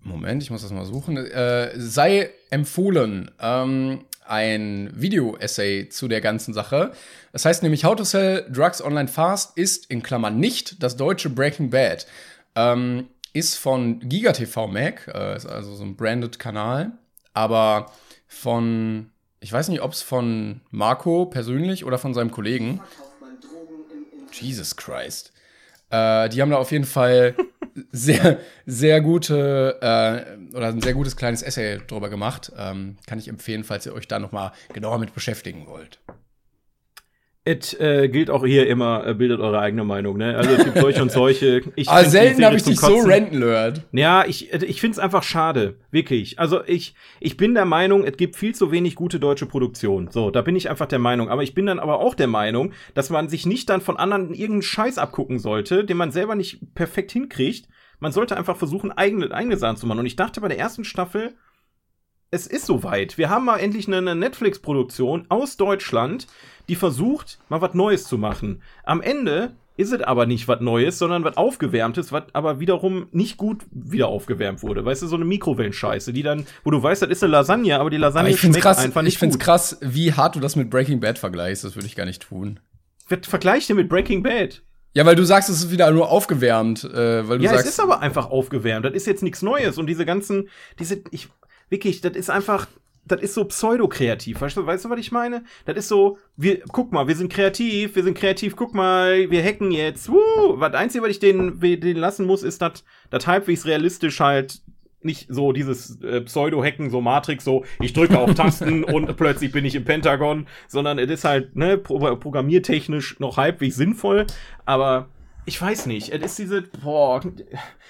Moment, ich muss das mal suchen. Äh, sei empfohlen ähm, ein Video-Essay zu der ganzen Sache. Das heißt nämlich, How to Sell Drugs Online Fast ist in Klammern nicht das deutsche Breaking Bad. Ähm, ist von GigaTV Mac, äh, ist also so ein branded Kanal, aber von, ich weiß nicht, ob es von Marco persönlich oder von seinem Kollegen. Jesus Christ. Äh, die haben da auf jeden Fall sehr, sehr gute äh, oder ein sehr gutes kleines Essay drüber gemacht. Ähm, kann ich empfehlen, falls ihr euch da noch mal genauer mit beschäftigen wollt. Es äh, gilt auch hier immer, äh, bildet eure eigene Meinung, ne? Also es gibt solche und solche. Ich Aber selten habe ich dich so renten gehört. Ja, ich, ich find's einfach schade. Wirklich. Also ich, ich bin der Meinung, es gibt viel zu wenig gute deutsche Produktion. So, da bin ich einfach der Meinung. Aber ich bin dann aber auch der Meinung, dass man sich nicht dann von anderen irgendeinen Scheiß abgucken sollte, den man selber nicht perfekt hinkriegt. Man sollte einfach versuchen, eigene, eigene Sachen zu machen. Und ich dachte bei der ersten Staffel, es ist soweit. Wir haben mal endlich eine Netflix-Produktion aus Deutschland, die versucht, mal was Neues zu machen. Am Ende ist es aber nicht was Neues, sondern was Aufgewärmtes, was aber wiederum nicht gut wieder aufgewärmt wurde. Weißt du, so eine Mikrowellenscheiße, die dann, wo du weißt, das ist eine Lasagne, aber die Lasagne aber schmeckt krass, einfach nicht Ich find's gut. krass, wie hart du das mit Breaking Bad vergleichst. Das würde ich gar nicht tun. Was vergleicht ihr mit Breaking Bad? Ja, weil du sagst, es ist wieder nur aufgewärmt. Äh, weil du ja, sagst, es ist aber einfach aufgewärmt. Das ist jetzt nichts Neues. Und diese ganzen, diese, ich, wirklich, das ist einfach, das ist so pseudo-kreativ. Weißt du, weißt du, was ich meine? Das ist so, wir, guck mal, wir sind kreativ, wir sind kreativ, guck mal, wir hacken jetzt. Woo! Was Einzige, was ich denen, denen lassen muss, ist, dass das halbwegs realistisch halt nicht so dieses äh, Pseudo-Hacken, so Matrix, so ich drücke auf Tasten und plötzlich bin ich im Pentagon, sondern es ist halt ne, pro programmiertechnisch noch halbwegs sinnvoll, aber ich weiß nicht, es ist diese, boah,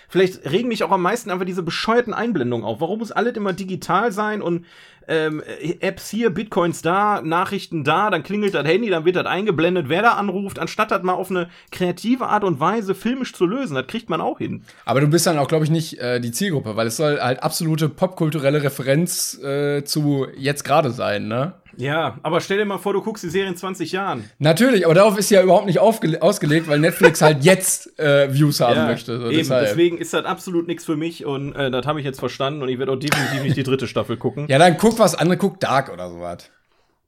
vielleicht regen mich auch am meisten einfach diese bescheuerten Einblendungen auf. Warum muss alles immer digital sein und ähm, Apps hier, Bitcoins da, Nachrichten da, dann klingelt das Handy, dann wird das eingeblendet, wer da anruft, anstatt das mal auf eine kreative Art und Weise filmisch zu lösen, das kriegt man auch hin. Aber du bist dann auch, glaube ich, nicht äh, die Zielgruppe, weil es soll halt absolute popkulturelle Referenz äh, zu jetzt gerade sein, ne? Ja, aber stell dir mal vor, du guckst die Serie in 20 Jahren. Natürlich, aber darauf ist ja überhaupt nicht ausgelegt, weil Netflix halt jetzt äh, Views haben ja, möchte. So eben, deshalb. deswegen ist das absolut nichts für mich und äh, das habe ich jetzt verstanden und ich werde auch definitiv nicht die dritte Staffel gucken. Ja, dann guck was andere, guck Dark oder sowas.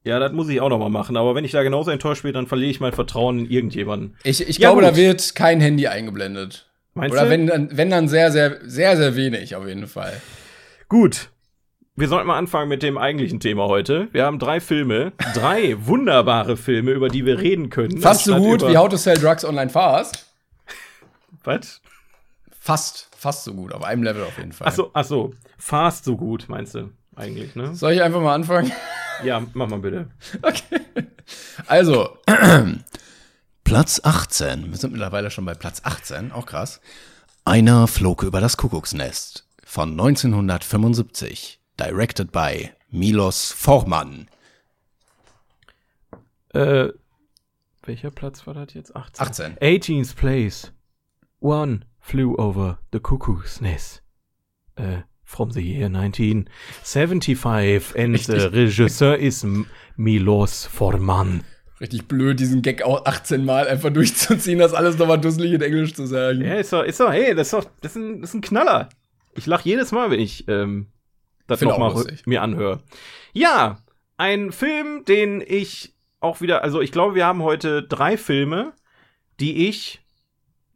Ja, das muss ich auch noch mal machen. Aber wenn ich da genauso enttäuscht bin, dann verliere ich mein Vertrauen in irgendjemanden. Ich, ich ja, glaube, gut. da wird kein Handy eingeblendet. Meinst Oder du? wenn dann, wenn dann sehr, sehr, sehr, sehr wenig auf jeden Fall. Gut, wir sollten mal anfangen mit dem eigentlichen Thema heute. Wir haben drei Filme, drei wunderbare Filme, über die wir reden können. Fast so gut wie How to Sell Drugs Online Fast. Was? Fast, fast so gut, auf einem Level auf jeden Fall. Ach so, ach so, fast so gut meinst du eigentlich, ne? Soll ich einfach mal anfangen? Ja, mach mal bitte. Okay. Also, Platz 18. Wir sind mittlerweile schon bei Platz 18, auch krass. Einer flog über das Kuckucksnest von 1975 directed by Milos Forman. Äh, welcher Platz war das jetzt? 18. 18. 18th place. One flew over the cuckoo's nest. Äh, from the year 1975 and the Regisseur is Milos Forman. Richtig blöd, diesen Gag auch 18 Mal einfach durchzuziehen, das alles nochmal dusselig in Englisch zu sagen. Ja, ist doch, ist doch, hey, das ist doch, das ist ein, das ist ein Knaller. Ich lach jedes Mal, wenn ich ähm, das nochmal mir anhöre. Ja, ein Film, den ich auch wieder, also ich glaube, wir haben heute drei Filme, die ich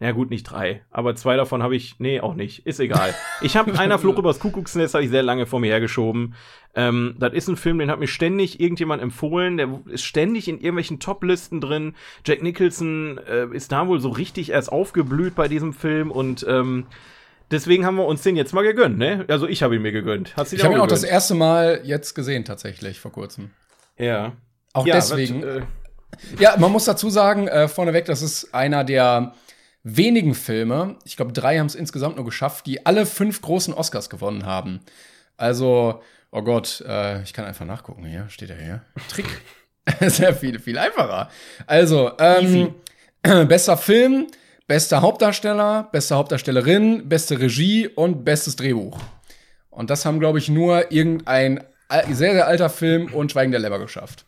ja gut, nicht drei, aber zwei davon habe ich, nee, auch nicht, ist egal. Ich habe einer Fluch übers Kuckucksnest, habe ich sehr lange vor mir hergeschoben. Ähm, das ist ein Film, den hat mir ständig irgendjemand empfohlen, der ist ständig in irgendwelchen Top-Listen drin. Jack Nicholson äh, ist da wohl so richtig erst aufgeblüht bei diesem Film und ähm, Deswegen haben wir uns den jetzt mal gegönnt, ne? Also ich habe ihn mir gegönnt. Hast ich habe ihn auch das erste Mal jetzt gesehen, tatsächlich, vor kurzem. Ja. Auch ja, deswegen. Was, äh ja, man muss dazu sagen, äh, vorneweg, das ist einer der wenigen Filme, ich glaube, drei haben es insgesamt nur geschafft, die alle fünf großen Oscars gewonnen haben. Also, oh Gott, äh, ich kann einfach nachgucken hier, steht er hier. Trick. Sehr viel, viel einfacher. Also, ähm, bester Film, Bester Hauptdarsteller, beste Hauptdarstellerin, beste Regie und bestes Drehbuch. Und das haben, glaube ich, nur irgendein sehr, sehr alter Film und Schweigen der Lämmer geschafft.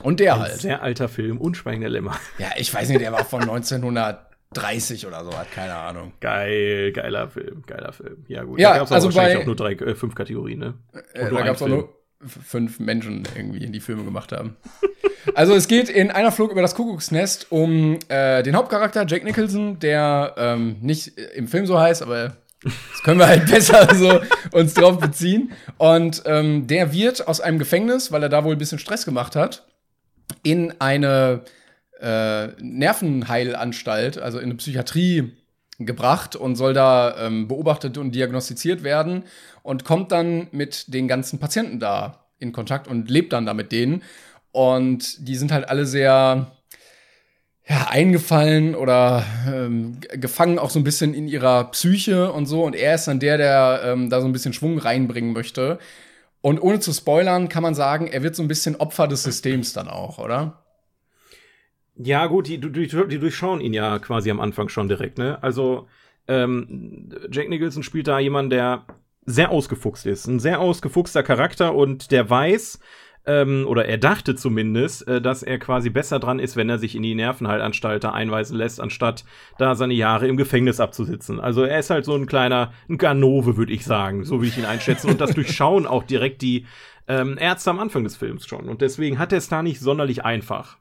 Und der Ein halt. Sehr alter Film und Schweigen der Lämmer. Ja, ich weiß nicht, der war von 1930 oder so, hat keine Ahnung. Geil, geiler Film, geiler Film. Ja, gut. Ja, da gab's also wahrscheinlich bei, auch nur drei, äh, fünf Kategorien, ne? Äh, da gab es auch nur fünf Menschen irgendwie, die Filme gemacht haben. Also es geht in einer Flug über das Kuckucksnest um äh, den Hauptcharakter Jack Nicholson, der ähm, nicht im Film so heißt, aber das können wir halt besser so uns drauf beziehen. Und ähm, der wird aus einem Gefängnis, weil er da wohl ein bisschen Stress gemacht hat, in eine äh, Nervenheilanstalt, also in eine Psychiatrie gebracht und soll da ähm, beobachtet und diagnostiziert werden und kommt dann mit den ganzen Patienten da in Kontakt und lebt dann da mit denen. Und die sind halt alle sehr ja, eingefallen oder ähm, gefangen auch so ein bisschen in ihrer Psyche und so. Und er ist dann der, der ähm, da so ein bisschen Schwung reinbringen möchte. Und ohne zu spoilern, kann man sagen, er wird so ein bisschen Opfer des Systems dann auch, oder? Ja, gut, die, die, die durchschauen ihn ja quasi am Anfang schon direkt, ne? Also, ähm, Jack Nicholson spielt da jemanden, der sehr ausgefuchst ist. Ein sehr ausgefuchster Charakter und der weiß, ähm, oder er dachte zumindest, äh, dass er quasi besser dran ist, wenn er sich in die Nervenheilanstalt da einweisen lässt, anstatt da seine Jahre im Gefängnis abzusitzen. Also er ist halt so ein kleiner, ein Ganove, würde ich sagen, so wie ich ihn einschätze. Und das durchschauen auch direkt die ähm, Ärzte am Anfang des Films schon. Und deswegen hat er es da nicht sonderlich einfach.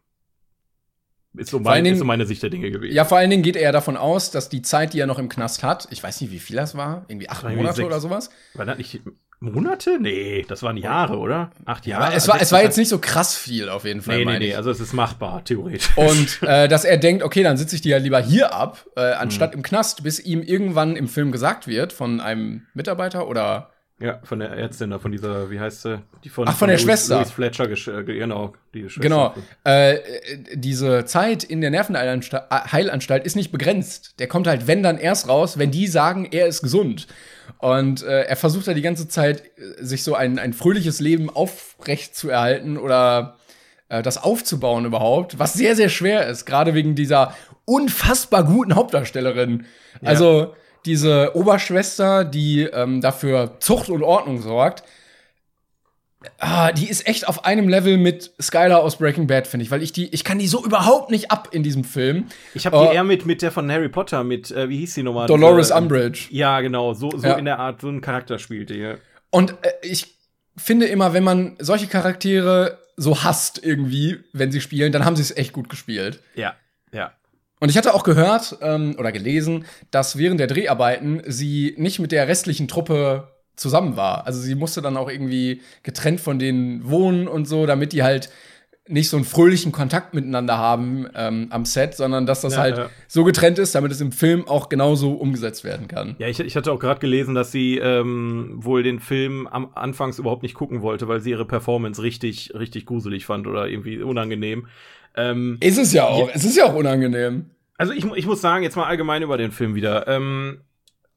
Ist so, mein, Dingen, ist so meine Sicht der Dinge gewesen. Ja, vor allen Dingen geht er ja davon aus, dass die Zeit, die er noch im Knast hat, ich weiß nicht, wie viel das war, irgendwie acht Monate sechs, oder sowas. War das nicht Monate? Nee, das waren Jahre, oder? Acht Jahre. Ja, es war, es war jetzt nicht so krass viel auf jeden Fall. Nee, nee, nee, also es ist machbar, theoretisch. Und äh, dass er denkt, okay, dann sitze ich die ja lieber hier ab, äh, anstatt hm. im Knast, bis ihm irgendwann im Film gesagt wird von einem Mitarbeiter oder Ja, von der Ärztin da, von dieser, wie heißt sie? Die von, Ach, von, von der Louis, Schwester. Louis Fletcher, äh, genau. Die Schwester. Genau. Äh, diese Zeit in der Nervenheilanstalt ist nicht begrenzt. Der kommt halt, wenn dann erst raus, wenn die sagen, er ist gesund. Und äh, er versucht da die ganze Zeit, äh, sich so ein, ein fröhliches Leben aufrecht zu erhalten oder äh, das aufzubauen überhaupt, was sehr, sehr schwer ist, gerade wegen dieser unfassbar guten Hauptdarstellerin. Ja. Also diese Oberschwester, die ähm, dafür Zucht und Ordnung sorgt, ah, die ist echt auf einem Level mit Skylar aus Breaking Bad, finde ich, weil ich die, ich kann die so überhaupt nicht ab in diesem Film. Ich habe die uh, eher mit, mit der von Harry Potter, mit, äh, wie hieß die nochmal? Dolores äh, Umbridge. Ja, genau, so, so ja. in der Art, so ein Charakter spielte, ja. Und äh, ich finde immer, wenn man solche Charaktere so hasst irgendwie, wenn sie spielen, dann haben sie es echt gut gespielt. Ja, ja. Und ich hatte auch gehört ähm, oder gelesen, dass während der Dreharbeiten sie nicht mit der restlichen Truppe zusammen war. Also sie musste dann auch irgendwie getrennt von denen wohnen und so, damit die halt nicht so einen fröhlichen Kontakt miteinander haben ähm, am Set, sondern dass das ja, halt ja. so getrennt ist, damit es im Film auch genauso umgesetzt werden kann. Ja, ich, ich hatte auch gerade gelesen, dass sie ähm, wohl den Film am Anfangs überhaupt nicht gucken wollte, weil sie ihre Performance richtig, richtig gruselig fand oder irgendwie unangenehm. Ähm, ist es ja auch. Ja, es ist ja auch unangenehm. Also ich, ich muss sagen, jetzt mal allgemein über den Film wieder. Ähm,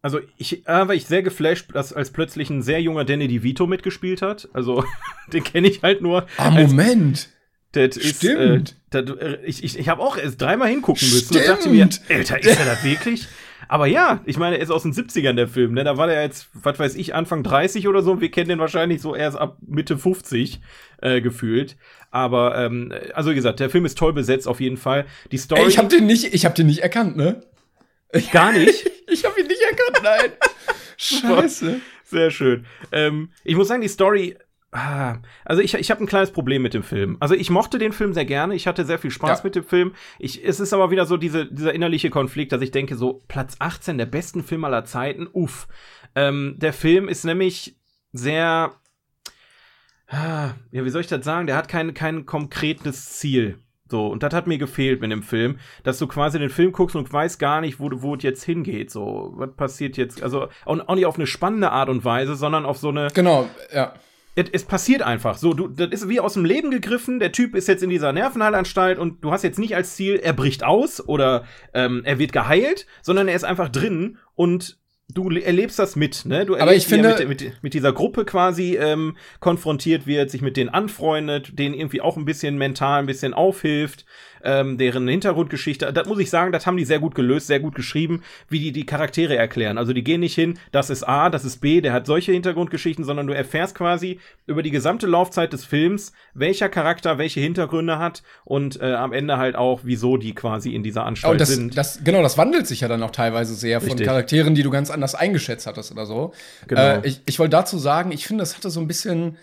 also ich äh, war ich sehr geflasht, dass als plötzlich ein sehr junger Danny DeVito mitgespielt hat. Also den kenne ich halt nur. Ah, Moment. Das Stimmt. Ist, äh, das, äh, ich ich, ich habe auch erst dreimal hingucken müssen Stimmt. und dachte mir, Alter, ist er das wirklich? Aber ja, ich meine, er ist aus den 70ern der Film, ne? Da war der jetzt, was weiß ich, Anfang 30 oder so. Wir kennen den wahrscheinlich so erst ab Mitte 50 äh, gefühlt. Aber ähm, also wie gesagt, der Film ist toll besetzt auf jeden Fall. Die Story. Ey, ich habe den nicht, ich habe den nicht erkannt, ne? Gar nicht. ich habe ihn nicht erkannt, nein. Scheiße. Sehr schön. Ähm, ich muss sagen, die Story Ah, also ich, ich habe ein kleines Problem mit dem Film. Also ich mochte den Film sehr gerne, ich hatte sehr viel Spaß ja. mit dem Film. Ich, es ist aber wieder so diese, dieser innerliche Konflikt, dass ich denke, so Platz 18 der besten Film aller Zeiten, uff. Ähm, der Film ist nämlich sehr, ah, ja, wie soll ich das sagen? Der hat kein, kein konkretes Ziel. So, und das hat mir gefehlt mit dem Film, dass du quasi den Film guckst und weißt gar nicht, wo, wo es jetzt hingeht. So, was passiert jetzt? Also, auch, auch nicht auf eine spannende Art und Weise, sondern auf so eine. Genau, ja es, passiert einfach. So, du, das ist wie aus dem Leben gegriffen. Der Typ ist jetzt in dieser Nervenheilanstalt und du hast jetzt nicht als Ziel, er bricht aus oder ähm, er wird geheilt, sondern er ist einfach drin und du erlebst das mit, ne? Du erlebst, Aber ich finde, mit, mit, mit, dieser Gruppe quasi ähm, konfrontiert wird, sich mit denen anfreundet, denen irgendwie auch ein bisschen mental ein bisschen aufhilft ähm, deren Hintergrundgeschichte, das muss ich sagen, das haben die sehr gut gelöst, sehr gut geschrieben, wie die die Charaktere erklären. Also die gehen nicht hin, das ist A, das ist B, der hat solche Hintergrundgeschichten, sondern du erfährst quasi über die gesamte Laufzeit des Films, welcher Charakter welche Hintergründe hat und äh, am Ende halt auch, wieso die quasi in dieser Anstalt oh, das, sind. Das, genau, das wandelt sich ja dann auch teilweise sehr Richtig. von Charakteren, die du ganz anders eingeschätzt hattest oder so. Genau. Äh, ich, ich wollte dazu sagen, ich finde, das hatte so ein bisschen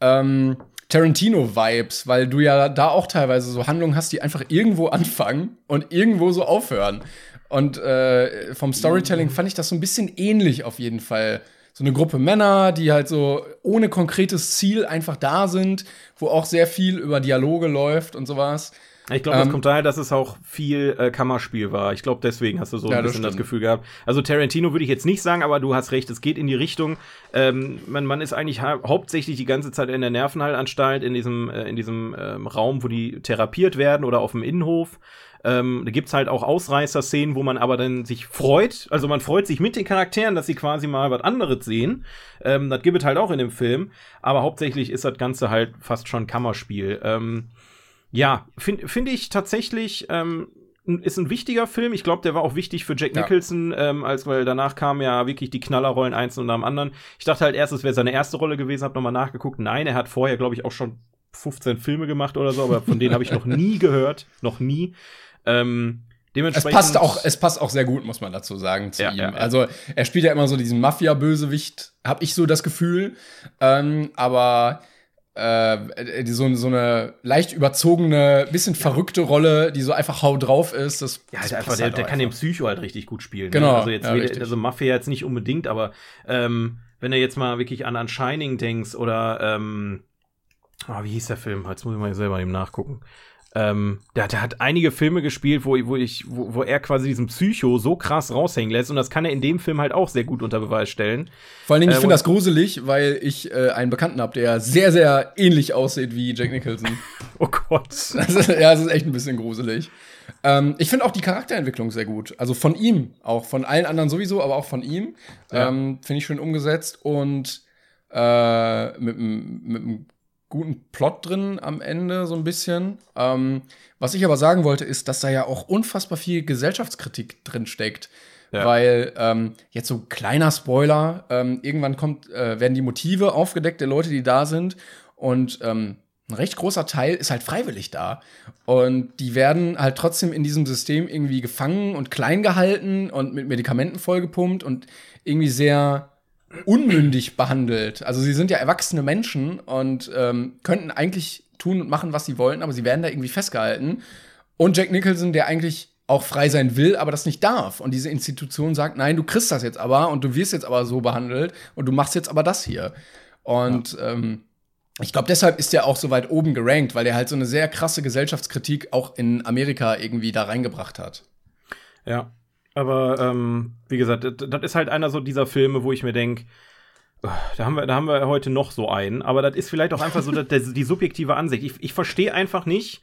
ähm, Tarantino-Vibes, weil du ja da auch teilweise so Handlungen hast, die einfach irgendwo anfangen und irgendwo so aufhören. Und äh, vom Storytelling fand ich das so ein bisschen ähnlich auf jeden Fall. So eine Gruppe Männer, die halt so ohne konkretes Ziel einfach da sind, wo auch sehr viel über Dialoge läuft und sowas. Ich glaube, das ähm, kommt daher, dass es auch viel äh, Kammerspiel war. Ich glaube, deswegen hast du so ein ja, bisschen das, das, Gefühl gehabt. Also Tarantino würde ich jetzt nicht sagen, aber du hast recht, es geht in die Richtung. Ähm, man, man ist eigentlich ha hauptsächlich die ganze Zeit in der Nervenheilanstalt, in diesem, äh, in diesem ähm, Raum, wo die therapiert werden oder auf dem Innenhof. Ähm, da gibt's halt auch Ausreißer-Szenen, wo man aber dann sich freut. Also man freut sich mit den Charakteren, dass sie quasi mal was anderes sehen. Ähm, das gibt es halt auch in dem Film. Aber hauptsächlich ist das Ganze halt fast schon Kammerspiel. Ähm, ja, finde find ich tatsächlich, ähm, ist ein wichtiger Film. Ich glaube, der war auch wichtig für Jack Nicholson, ja. ähm, als weil danach kamen ja wirklich die Knallerrollen eins und am anderen. Ich dachte halt erst, es wäre seine erste Rolle gewesen, habe nochmal nachgeguckt. Nein, er hat vorher, glaube ich, auch schon 15 Filme gemacht oder so, aber von denen habe ich noch nie gehört, noch nie. Ähm, Dementsprechend es passt auch, es passt auch sehr gut, muss man dazu sagen, zu ja, ihm. Ja. Also er spielt ja immer so diesen Mafia-Bösewicht, habe ich so das Gefühl. Ähm, aber äh, so, so eine leicht überzogene, bisschen verrückte Rolle, die so einfach hau drauf ist. Das, ja, das einfach, der, halt der kann den Psycho halt richtig gut spielen. Ne? Genau. Ne? Also jetzt ja, wieder, also Mafia jetzt nicht unbedingt, aber ähm, wenn du jetzt mal wirklich an, an Shining denkst oder ähm, oh, wie hieß der Film? Jetzt muss ich mal selber eben nachgucken. Ähm, der, der, hat einige Filme gespielt, wo, wo, ich, wo, wo er quasi diesen Psycho so krass raushängen lässt. Und das kann er in dem Film halt auch sehr gut unter Beweis stellen. Vor allen Dingen, ich äh, finde das gruselig, weil ich äh, einen Bekannten habe, der sehr, sehr ähnlich aussieht wie Jack Nicholson. oh Gott. Das ist, ja, das ist echt ein bisschen gruselig. Ähm, ich finde auch die Charakterentwicklung sehr gut. Also von ihm, auch von allen anderen sowieso, aber auch von ihm. Ja. Ähm, finde ich schön umgesetzt und äh, mit einem guten Plot drin am Ende, so ein bisschen. Ähm, was ich aber sagen wollte, ist, dass da ja auch unfassbar viel Gesellschaftskritik drin steckt. Ja. Weil, ähm, jetzt so kleiner Spoiler, ähm, irgendwann kommt, äh, werden die Motive aufgedeckt der Leute, die da sind. Und ähm, ein recht großer Teil ist halt freiwillig da. Und die werden halt trotzdem in diesem System irgendwie gefangen und klein gehalten und mit Medikamenten vollgepumpt und irgendwie sehr unmündig behandelt. Also sie sind ja erwachsene Menschen und ähm, könnten eigentlich tun und machen, was sie wollten, aber sie werden da irgendwie festgehalten. Und Jack Nicholson, der eigentlich auch frei sein will, aber das nicht darf. Und diese Institution sagt, nein, du kriegst das jetzt aber und du wirst jetzt aber so behandelt und du machst jetzt aber das hier. Und ja. ähm, ich glaube, deshalb ist er auch so weit oben gerankt, weil er halt so eine sehr krasse Gesellschaftskritik auch in Amerika irgendwie da reingebracht hat. Ja, aber ähm, wie gesagt, das, ist halt einer so dieser Filme, wo ich mir denke, da haben, wir, da haben wir heute noch so einen, aber das ist vielleicht auch einfach so der, die subjektive Ansicht. Ich, ich verstehe einfach nicht,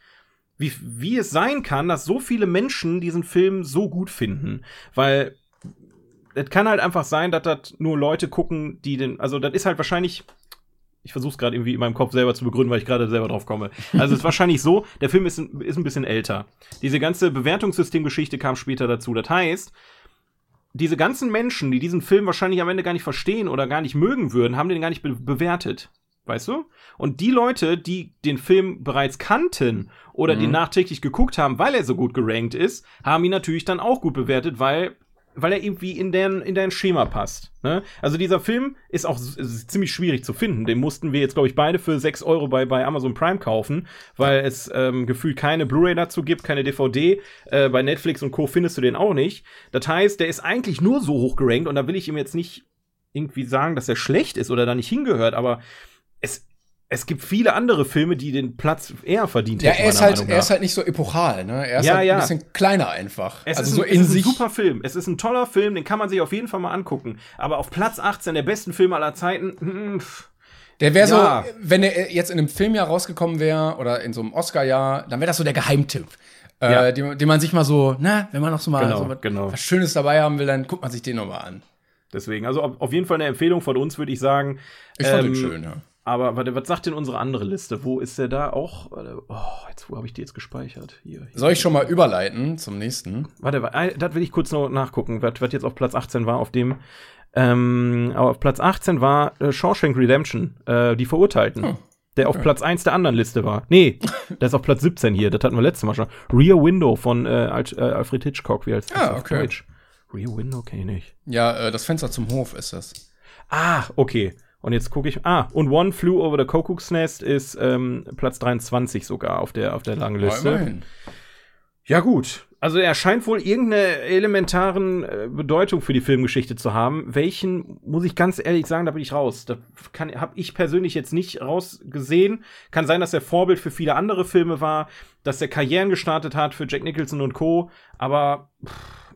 wie, wie es sein kann, dass so viele Menschen diesen Film so gut finden. Weil es kann halt einfach sein, dass das nur Leute gucken, die den, also das ist halt wahrscheinlich ich versuche es gerade irgendwie in meinem Kopf selber zu begründen, weil ich gerade selber drauf komme. Also es ist wahrscheinlich so, der Film ist, ein, ist ein bisschen älter. Diese ganze Bewertungssystemgeschichte kam später dazu. Das heißt, diese ganzen Menschen, die diesen Film wahrscheinlich am Ende gar nicht verstehen oder gar nicht mögen würden, haben den gar nicht be bewertet. Weißt du? Und die Leute, die den Film bereits kannten oder mhm. den nachträglich geguckt haben, weil er so gut gerankt ist, haben ihn natürlich dann auch gut bewertet, weil weil er irgendwie in dein, in dein Schema passt. Ne? Also dieser Film ist auch ist ziemlich schwierig zu finden. Den mussten wir jetzt, glaube ich, beide für 6 Euro bei, bei Amazon Prime kaufen, weil es ähm, gefühlt keine Blu-ray dazu gibt, keine DVD. Äh, bei Netflix und Co. findest du den auch nicht. Das heißt, der ist eigentlich nur so hoch gerankt und da will ich ihm jetzt nicht irgendwie sagen, dass er schlecht ist oder da nicht hingehört, aber es, gibt viele andere Filme, die den Platz eher verdient hätten. Ja, er ist halt, er ist halt nicht so epochal, ne? Er ist ja, halt ja. ein bisschen kleiner einfach. Es also ist so ein, in es ist ein super Film. Es ist ein toller Film, den kann man sich auf jeden Fall mal angucken. Aber auf Platz 18 der besten Filme aller Zeiten, hm, der wäre ja. so, wenn er jetzt in einem Filmjahr rausgekommen wäre oder in so einem Oscar-Jahr, dann wäre das so der Geheimtipp. Äh, ja. Den, den, man sich mal so, na, wenn man noch so mal genau, so was, genau. was, Schönes dabei haben will, dann guckt man sich den nochmal an. Deswegen, also auf jeden Fall eine Empfehlung von uns, würde ich sagen. Ich fand ähm, den schön, ja. Aber warte, was sagt denn unsere andere Liste? Wo ist der da auch? Oh, jetzt, wo habe ich die jetzt gespeichert? Hier, hier. Soll ich schon mal überleiten zum nächsten? Warte, das will ich kurz noch nachgucken, was, was jetzt auf Platz 18 war, auf dem. Ähm, auf Platz 18 war äh, Shawshank Redemption, äh, die Verurteilten. Oh. Der auf Platz 1 der anderen Liste war. Nee, der ist auf Platz 17 hier. Das hatten wir letztes Mal schon. Rear Window von äh, äh Alfred Hitchcock, wie das ah, okay. Deutsch? Rear Window kenne ich nicht. Ja, äh, das Fenster zum Hof ist das. Ah, okay. Und jetzt gucke ich. Ah, und One Flew Over the Kuckuck's Nest ist ähm, Platz 23 sogar auf der, auf der langen Liste. Ja, gut. Also er scheint wohl irgendeine elementaren äh, Bedeutung für die Filmgeschichte zu haben. Welchen, muss ich ganz ehrlich sagen, da bin ich raus. Da habe ich persönlich jetzt nicht rausgesehen. Kann sein, dass er Vorbild für viele andere Filme war, dass er Karrieren gestartet hat für Jack Nicholson und Co. Aber pff,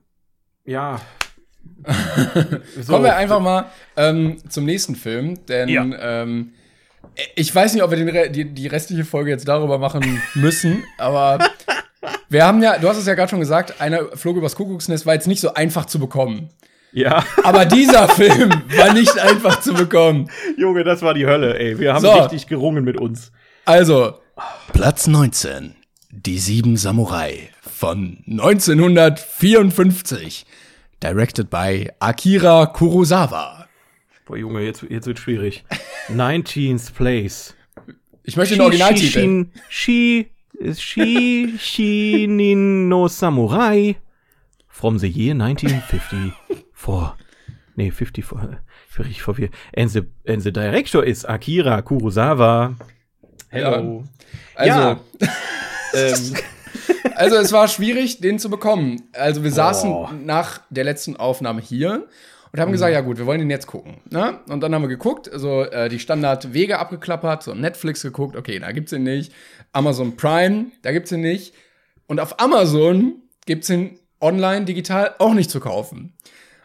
ja, so. Kommen wir einfach mal ähm, zum nächsten Film, denn ja. ähm, ich weiß nicht, ob wir den, die, die restliche Folge jetzt darüber machen müssen, aber wir haben ja, du hast es ja gerade schon gesagt, einer flog übers Kuckucksnest war jetzt nicht so einfach zu bekommen. Ja. Aber dieser Film war nicht einfach zu bekommen. Junge, das war die Hölle, ey. Wir haben so. richtig gerungen mit uns. Also, Platz 19. Die sieben Samurai von 1954 directed by Akira Kurosawa. Boah, Junge, jetzt, jetzt wird schwierig. 19th Place. Ich möchte den Originaltitel. Shi, Shi, Shi, no Samurai from the year 1954. Nee, 54. Ich bin richtig verwirrt. And the, and the director is Akira Kurosawa. Hello. Ja. Also, ja. ähm, also es war schwierig, den zu bekommen. Also wir saßen oh. nach der letzten Aufnahme hier und haben gesagt, ja gut, wir wollen den jetzt gucken. Ne? Und dann haben wir geguckt, so äh, die Standardwege abgeklappert, so Netflix geguckt, okay, da gibt's ihn nicht. Amazon Prime, da gibt's ihn nicht. Und auf Amazon gibt's ihn online, digital auch nicht zu kaufen.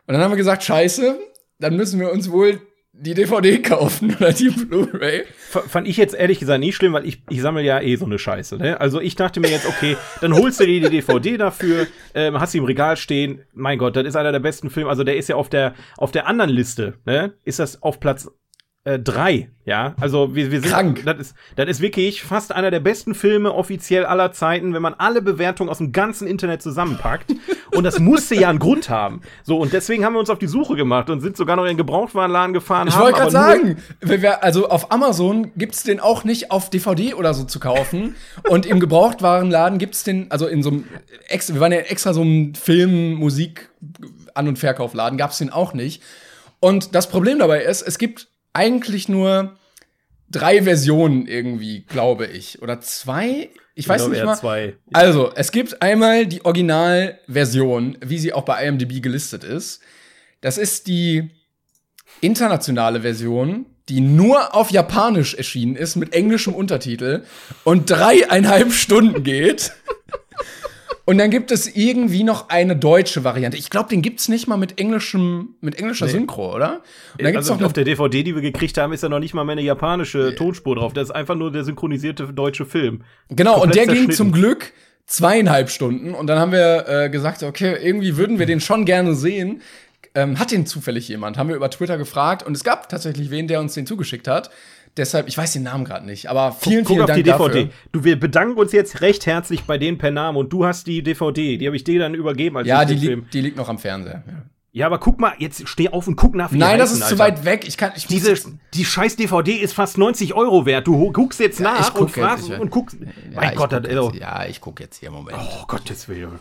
Und dann haben wir gesagt, scheiße, dann müssen wir uns wohl die DVD kaufen oder die Blu-ray. Fand ich jetzt ehrlich gesagt nicht schlimm, weil ich, ich sammle ja eh so eine Scheiße. Ne? Also ich dachte mir jetzt, okay, dann holst du dir die DVD dafür, ähm, hast sie im Regal stehen. Mein Gott, das ist einer der besten Filme. Also der ist ja auf der auf der anderen Liste. Ne? Ist das auf Platz äh, drei, ja. Also wir, wir sind Krank. Das ist, das ist wirklich fast einer der besten Filme offiziell aller Zeiten, wenn man alle Bewertungen aus dem ganzen Internet zusammenpackt. und das musste ja einen Grund haben. So, und deswegen haben wir uns auf die Suche gemacht und sind sogar noch in den Gebrauchtwarenladen gefahren. Ich wollte gerade sagen, wir, also auf Amazon gibt's den auch nicht auf DVD oder so zu kaufen. und im Gebrauchtwarenladen gibt's den, also in so einem, wir waren ja extra so einem Film, Musik, An- und Verkaufladen, gab's den auch nicht. Und das Problem dabei ist, es gibt eigentlich nur drei Versionen irgendwie, glaube ich. Oder zwei? Ich weiß glaube, nicht mal. zwei. Also, es gibt einmal die Originalversion, wie sie auch bei IMDb gelistet ist. Das ist die internationale Version, die nur auf Japanisch erschienen ist, mit englischem Untertitel und dreieinhalb Stunden geht. Und dann gibt es irgendwie noch eine deutsche Variante. Ich glaube, den gibt's nicht mal mit englischem, mit englischer Nee. Synchro, oder? Und dann gibt's also auf der DVD, die wir gekriegt haben, ist ja noch nicht mal mehr eine japanische Tonspur drauf. Das ist einfach nur der synchronisierte deutsche Film. Genau, und der ging zum Glück zweieinhalb Stunden. Und dann haben wir äh, gesagt, okay, irgendwie würden wir den schon gerne sehen. Ähm, hat den zufällig jemand? Haben wir über Twitter gefragt. Und es gab tatsächlich wen, der uns den zugeschickt hat. Deshalb, ich weiß den Namen gerade nicht, aber vielen, Guck vielen auf Dank die DVD. dafür. Du, wir bedanken uns jetzt recht herzlich bei denen per Namen und du hast die DVD. Die habe ich dir dann übergeben als Ja, die, liegt, die liegt noch am Fernseher. Ja. Ja, aber guck mal, jetzt steh auf und guck nach, wie Nein, das heißen, ist zu Alter. weit weg. Ich kann, ich Diese, die scheiß DVD ist fast 90 Euro wert. Du guckst jetzt nach ich guck und fragst jetzt, ich- und guckst. Ja, mein Gott, guck das, jetzt, also, ja, ich gucke jetzt hier, Moment. oh Gottes Willen.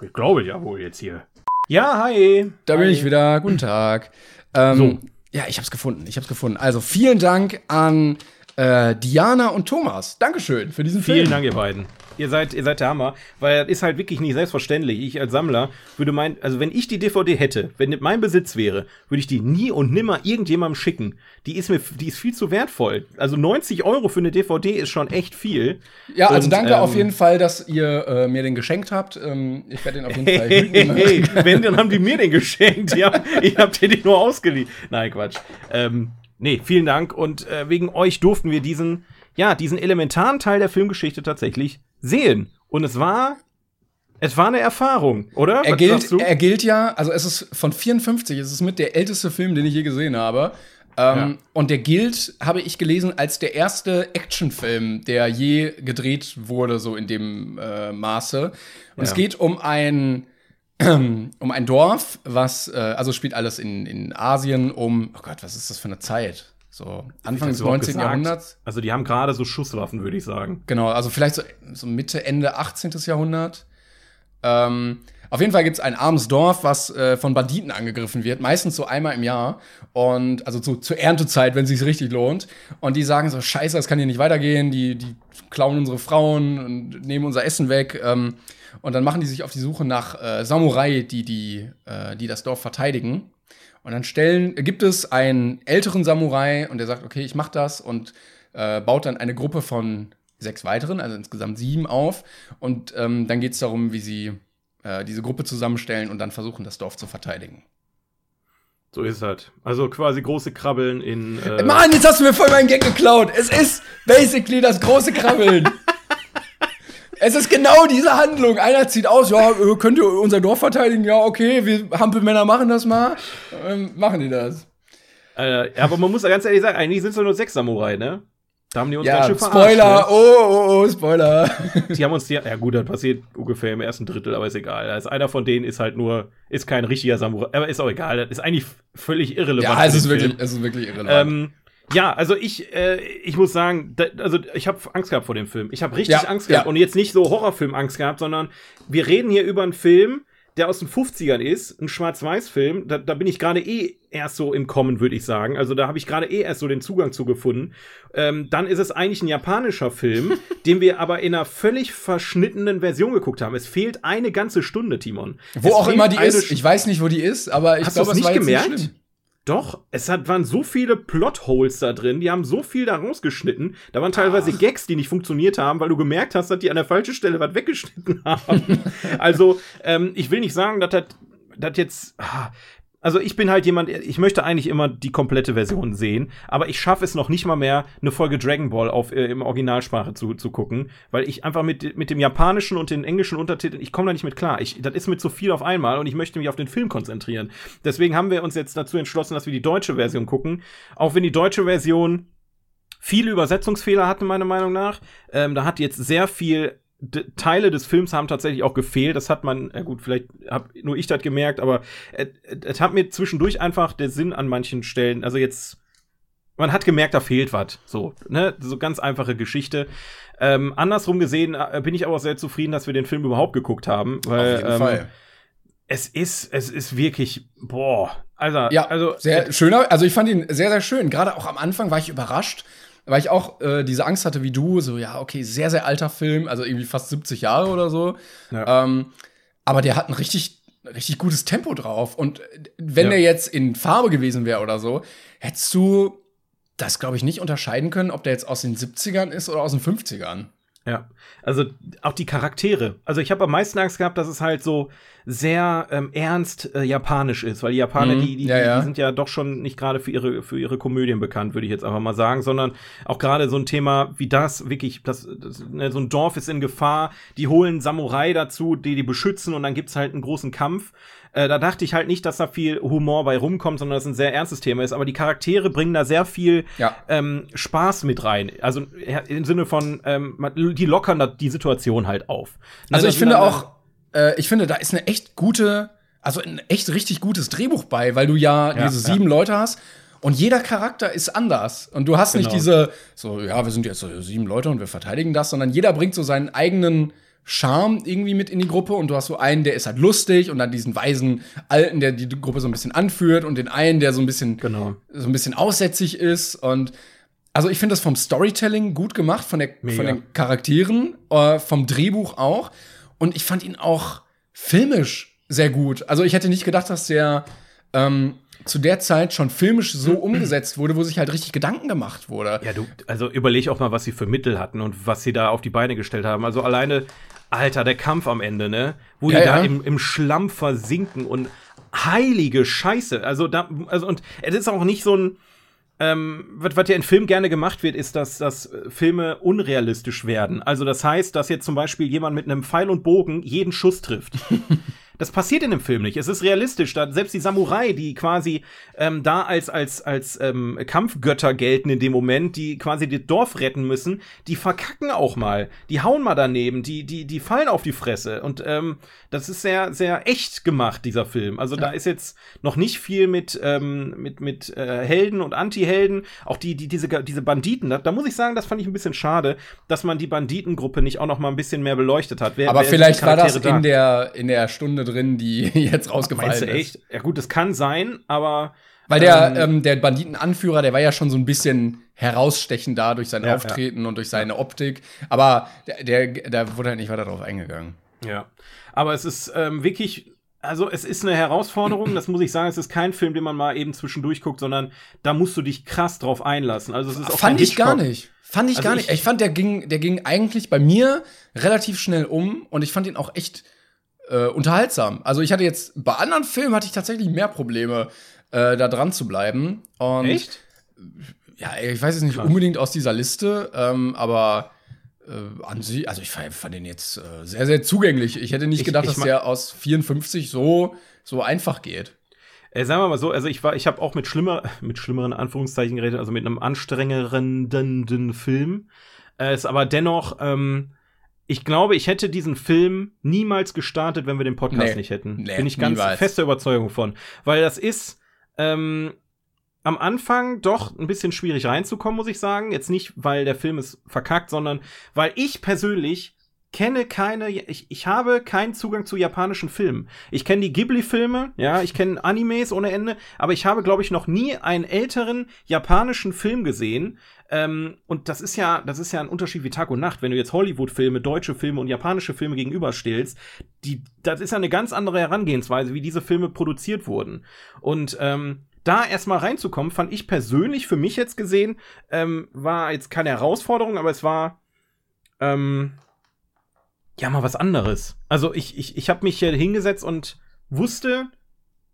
Ich glaube ja wohl jetzt hier. Ja, hi. Da bin hi. ich wieder. Guten Tag. Ähm, So. Ja, ich hab's gefunden. Ich hab's gefunden. Also vielen Dank an äh, Diana und Thomas. Dankeschön für diesen Film. Vielen Dank, ihr beiden. Ihr seid, ihr seid der Hammer, weil das ist halt wirklich nicht selbstverständlich. Ich als Sammler würde meinen, also wenn ich die DVD hätte, wenn mein Besitz wäre, würde ich die nie und nimmer irgendjemandem schicken. Die ist mir, die ist viel zu wertvoll. Also 90 Euro für eine DVD ist schon echt viel. Ja, also Und, danke ähm, auf jeden Fall, dass ihr äh, mir den geschenkt habt. Ähm, ich werde den auf jeden Fall Hey, hey, hey, wenn, dann haben die mir den geschenkt. Ich hab dir den nur ausgeliehen. Nein, Quatsch. Ähm, nee, vielen Dank. Und äh, wegen euch durften wir diesen, ja, diesen elementaren Teil der Filmgeschichte tatsächlich sehen. Und es war, es war eine Erfahrung, oder? Er gilt, er gilt ja, also es ist von 54, es ist mit der älteste Film, den ich je gesehen habe. Ähm, Ja. Und der gilt, habe ich gelesen, als der erste Actionfilm, der je gedreht wurde, so in dem äh, Maße. Und es Ja. geht um ein, um ein Dorf, was, äh, also spielt alles in, in Asien um, oh Gott, was ist das für eine Zeit? So Anfang des du überhaupt 19. gesagt? Jahrhunderts. Also die haben gerade so Schusswaffen, würde ich sagen. Genau, also vielleicht so, so Mitte, Ende 18. Jahrhundert. Ähm, auf jeden Fall gibt es ein armes Dorf, was äh, von Banditen angegriffen wird, meistens so einmal im Jahr. Und also zu, zur Erntezeit, wenn es sich richtig lohnt. Und die sagen so: Scheiße, das kann hier nicht weitergehen, die, die klauen unsere Frauen und nehmen unser Essen weg. Ähm, und dann machen die sich auf die Suche nach äh, Samurai, die, die, äh, die das Dorf verteidigen. Und dann stellen, gibt es einen älteren Samurai und der sagt, okay, ich mach das und äh, baut dann eine Gruppe von sechs weiteren, also insgesamt sieben auf. Und ähm, dann geht es darum, wie sie äh, diese Gruppe zusammenstellen und dann versuchen, das Dorf zu verteidigen. So ist es halt. Also quasi große Krabbeln in. Äh, Mann, jetzt hast du mir voll meinen Gag geklaut. Es ist basically das große Krabbeln. es ist genau diese Handlung. Einer zieht aus, ja, äh, könnt ihr unser Dorf verteidigen? Ja, okay, wir Hampelmänner machen das mal. Ähm, machen die das. äh, aber man muss ja ganz ehrlich sagen, eigentlich sind es nur sechs Samurai, ne? Da haben die uns ganz Ja, schön verarscht, Spoiler, ne? oh, oh, oh, Spoiler. Die haben uns die, ja gut, das passiert ungefähr im ersten Drittel, aber ist egal. Also einer von denen ist halt nur, ist kein richtiger Samurai, aber ist auch egal. Das ist eigentlich völlig irrelevant. Ja, es ist wirklich, es ist wirklich irrelevant. Ähm, ja, also ich, äh, ich muss sagen, da, also ich habe Angst gehabt vor dem Film. Ich habe richtig Ja, Angst gehabt ja. und jetzt nicht so Horrorfilm Angst gehabt, sondern wir reden hier über einen Film, der aus den 50ern ist, ein Schwarz-Weiß-Film, da, da bin ich gerade eh erst so im Kommen, würde ich sagen. Also da habe ich gerade eh erst so den Zugang zu gefunden. Ähm, dann ist es eigentlich ein japanischer Film, den wir aber in einer völlig verschnittenen Version geguckt haben. Es fehlt eine ganze Stunde, Timon. Wo es auch immer die ist. St Ich weiß nicht, wo die ist, aber ich glaube, es war nicht jetzt gemerkt? nicht schlimm. Doch, es hat, waren so viele Plotholes da drin, die haben so viel da rausgeschnitten. Da waren teilweise Gags, die nicht funktioniert haben, weil du gemerkt hast, dass die an der falschen Stelle was weggeschnitten haben. also, ähm, ich will nicht sagen, dass das das jetzt. Also ich bin halt jemand, ich möchte eigentlich immer die komplette Version sehen, aber ich schaffe es noch nicht mal mehr, eine Folge Dragon Ball auf, äh, im Originalsprache zu, zu gucken, weil ich einfach mit, mit dem japanischen und den englischen Untertiteln, ich komme da nicht mit klar. Ich, das ist mit so viel auf einmal und ich möchte mich auf den Film konzentrieren. Deswegen haben wir uns jetzt dazu entschlossen, dass wir die deutsche Version gucken, auch wenn die deutsche Version viele Übersetzungsfehler hatte, meiner Meinung nach. Ähm, da hat jetzt sehr viel Teile des Films haben tatsächlich auch gefehlt. Das hat man, äh gut, vielleicht hab nur ich das gemerkt, aber es es hat mir zwischendurch einfach der Sinn an manchen Stellen, also jetzt, man hat gemerkt, da fehlt was. So, ne, so ganz einfache Geschichte. Ähm, andersrum gesehen äh, bin ich aber auch sehr zufrieden, dass wir den Film überhaupt geguckt haben, weil Auf jeden ähm, Fall. es ist, es ist wirklich, boah, also, Ja, also sehr schöner. Also ich fand ihn sehr, sehr schön. Gerade auch am Anfang war ich überrascht, weil ich auch äh, diese Angst hatte wie du, so ja, okay, sehr, sehr alter Film, also irgendwie fast 70 Jahre oder so. Ja. Ähm, aber der hat ein richtig, richtig gutes Tempo drauf. Und äh, wenn Ja. der jetzt in Farbe gewesen wäre oder so, hättest du das, glaube ich, nicht unterscheiden können, ob der jetzt aus den 70ern ist oder aus den 50ern. Ja, also auch die Charaktere. Also ich habe am meisten Angst gehabt, dass es halt so sehr ähm, ernst äh, japanisch ist, weil die Japaner, Mhm, die, die, ja, ja. die sind ja doch schon nicht gerade für ihre für ihre Komödien bekannt, würde ich jetzt einfach mal sagen, sondern auch gerade so ein Thema wie das, wirklich, das, das ne, so ein Dorf ist in Gefahr, die holen Samurai dazu, die die beschützen und dann gibt's halt einen großen Kampf. Äh, da dachte ich halt nicht, dass da viel Humor bei rumkommt, sondern dass es ein sehr ernstes Thema ist. Aber die Charaktere bringen da sehr viel Ja. ähm, Spaß mit rein. Also ja, im Sinne von, ähm, die lockern da die Situation halt auf. Ne, Also ich finde auch, äh, ich finde, da ist eine echt gute, also ein echt richtig gutes Drehbuch bei, weil du ja, Ja, diese ja. sieben Leute hast und jeder Charakter ist anders. Und du hast nicht Genau. diese, so, ja, wir sind jetzt so sieben Leute und wir verteidigen das, sondern jeder bringt so seinen eigenen Charme irgendwie mit in die Gruppe und du hast so einen, der ist halt lustig und dann diesen weisen Alten, der die Gruppe so ein bisschen anführt und den einen, der so ein bisschen, Genau. so ein bisschen aussätzig ist und also ich finde das vom Storytelling gut gemacht, von, der, Mega. von den Charakteren, äh, vom Drehbuch auch. Und ich fand ihn auch filmisch sehr gut. Also ich hätte nicht gedacht, dass der ähm, zu der Zeit schon filmisch so umgesetzt wurde, wo sich halt richtig Gedanken gemacht wurde. Ja, du, also überleg auch mal, was sie für Mittel hatten und was sie da auf die Beine gestellt haben. Also alleine, Alter, der Kampf am Ende, ne? Wo Ja, die ja. da im, im Schlamm versinken und heilige Scheiße. Also da, also und es ist auch nicht so ein, ähm, was, was ja in Filmen gerne gemacht wird, ist, dass, dass Filme unrealistisch werden. Also das heißt, dass jetzt zum Beispiel jemand mit einem Pfeil und Bogen jeden Schuss trifft. Das passiert in dem Film nicht. Es ist realistisch. Da, selbst die Samurai, die quasi ähm, da als, als, als ähm, Kampfgötter gelten in dem Moment, die quasi das Dorf retten müssen, die verkacken auch mal. Die hauen mal daneben, die, die, die fallen auf die Fresse. Und ähm, das ist sehr, sehr echt gemacht, dieser Film. Also da ist jetzt noch nicht viel mit, ähm, mit, mit äh, Helden und Anti-Helden. Auch die, die, diese, diese Banditen, da, da muss ich sagen, das fand ich ein bisschen schade, dass man die Banditengruppe nicht auch noch mal ein bisschen mehr beleuchtet hat. Wer, Aber wer vielleicht war das in der, in der Stunde drin, die jetzt rausgefallen Meinst du ist. echt? Ja gut, das kann sein, aber Weil der, Ähm, ähm, der Banditenanführer, der war ja schon so ein bisschen herausstechend da durch sein Ja, Auftreten und durch seine Optik. Aber der, der, der wurde halt nicht weiter drauf eingegangen. ja. Aber es ist ähm, wirklich, also es ist eine Herausforderung, das muss ich sagen. Es ist kein Film, den man mal eben zwischendurch guckt, sondern da musst du dich krass drauf einlassen. Also es ist auch Fand ich gar nicht. Fand ich Also gar nicht. ich- Ich fand, der ging, der ging eigentlich bei mir relativ schnell um und ich fand ihn auch echt äh, unterhaltsam. Also ich hatte jetzt, bei anderen Filmen hatte ich tatsächlich mehr Probleme, äh, da dran zu bleiben. Und Echt? Ja, ich weiß es nicht unbedingt aus dieser Liste, ähm, aber äh, an sich, also ich fand, den jetzt äh, sehr, sehr zugänglich. Ich hätte nicht Ich- gedacht, ich dass ma- der aus 54 so, so einfach geht. Äh, sagen wir mal so, also ich war, ich habe auch mit schlimmer, mit schlimmeren Anführungszeichen geredet, also mit einem anstrengerenden Film. Äh, ist aber dennoch, ähm, ich glaube, ich hätte diesen Film niemals gestartet, wenn wir den Podcast Nee. nicht hätten. Nee, Bin ich ganz niemals. fester Überzeugung von. Weil das ist ähm, am Anfang doch ein bisschen schwierig reinzukommen, muss ich sagen. Jetzt nicht, weil der Film es verkackt, sondern weil ich persönlich kenne keine, ich, ich habe keinen Zugang zu japanischen Filmen. Ich kenne die Ghibli-Filme, ja, ich kenne Animes ohne Ende, aber ich habe, glaube ich, noch nie einen älteren japanischen Film gesehen. Ähm, und das ist ja, das ist ja ein Unterschied wie Tag und Nacht. Wenn du jetzt Hollywood-Filme, deutsche Filme und japanische Filme gegenüberstellst, die, das ist ja eine ganz andere Herangehensweise, wie diese Filme produziert wurden. Und ähm, da erstmal reinzukommen, fand ich persönlich für mich jetzt gesehen, ähm, war jetzt keine Herausforderung, aber es war ähm, ja mal was anderes. Also ich, ich, ich habe mich hier hingesetzt und wusste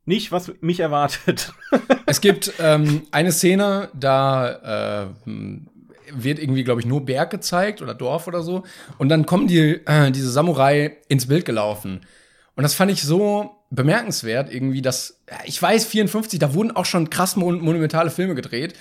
nicht, was mich erwartet. es gibt ähm, eine Szene, da äh, wird irgendwie, glaube ich, nur Berg gezeigt oder Dorf oder so. Und dann kommen die, äh, diese Samurai ins Bild gelaufen. Und das fand ich so bemerkenswert, irgendwie, dass, ich weiß, 54, da wurden auch schon krass monumentale Filme gedreht.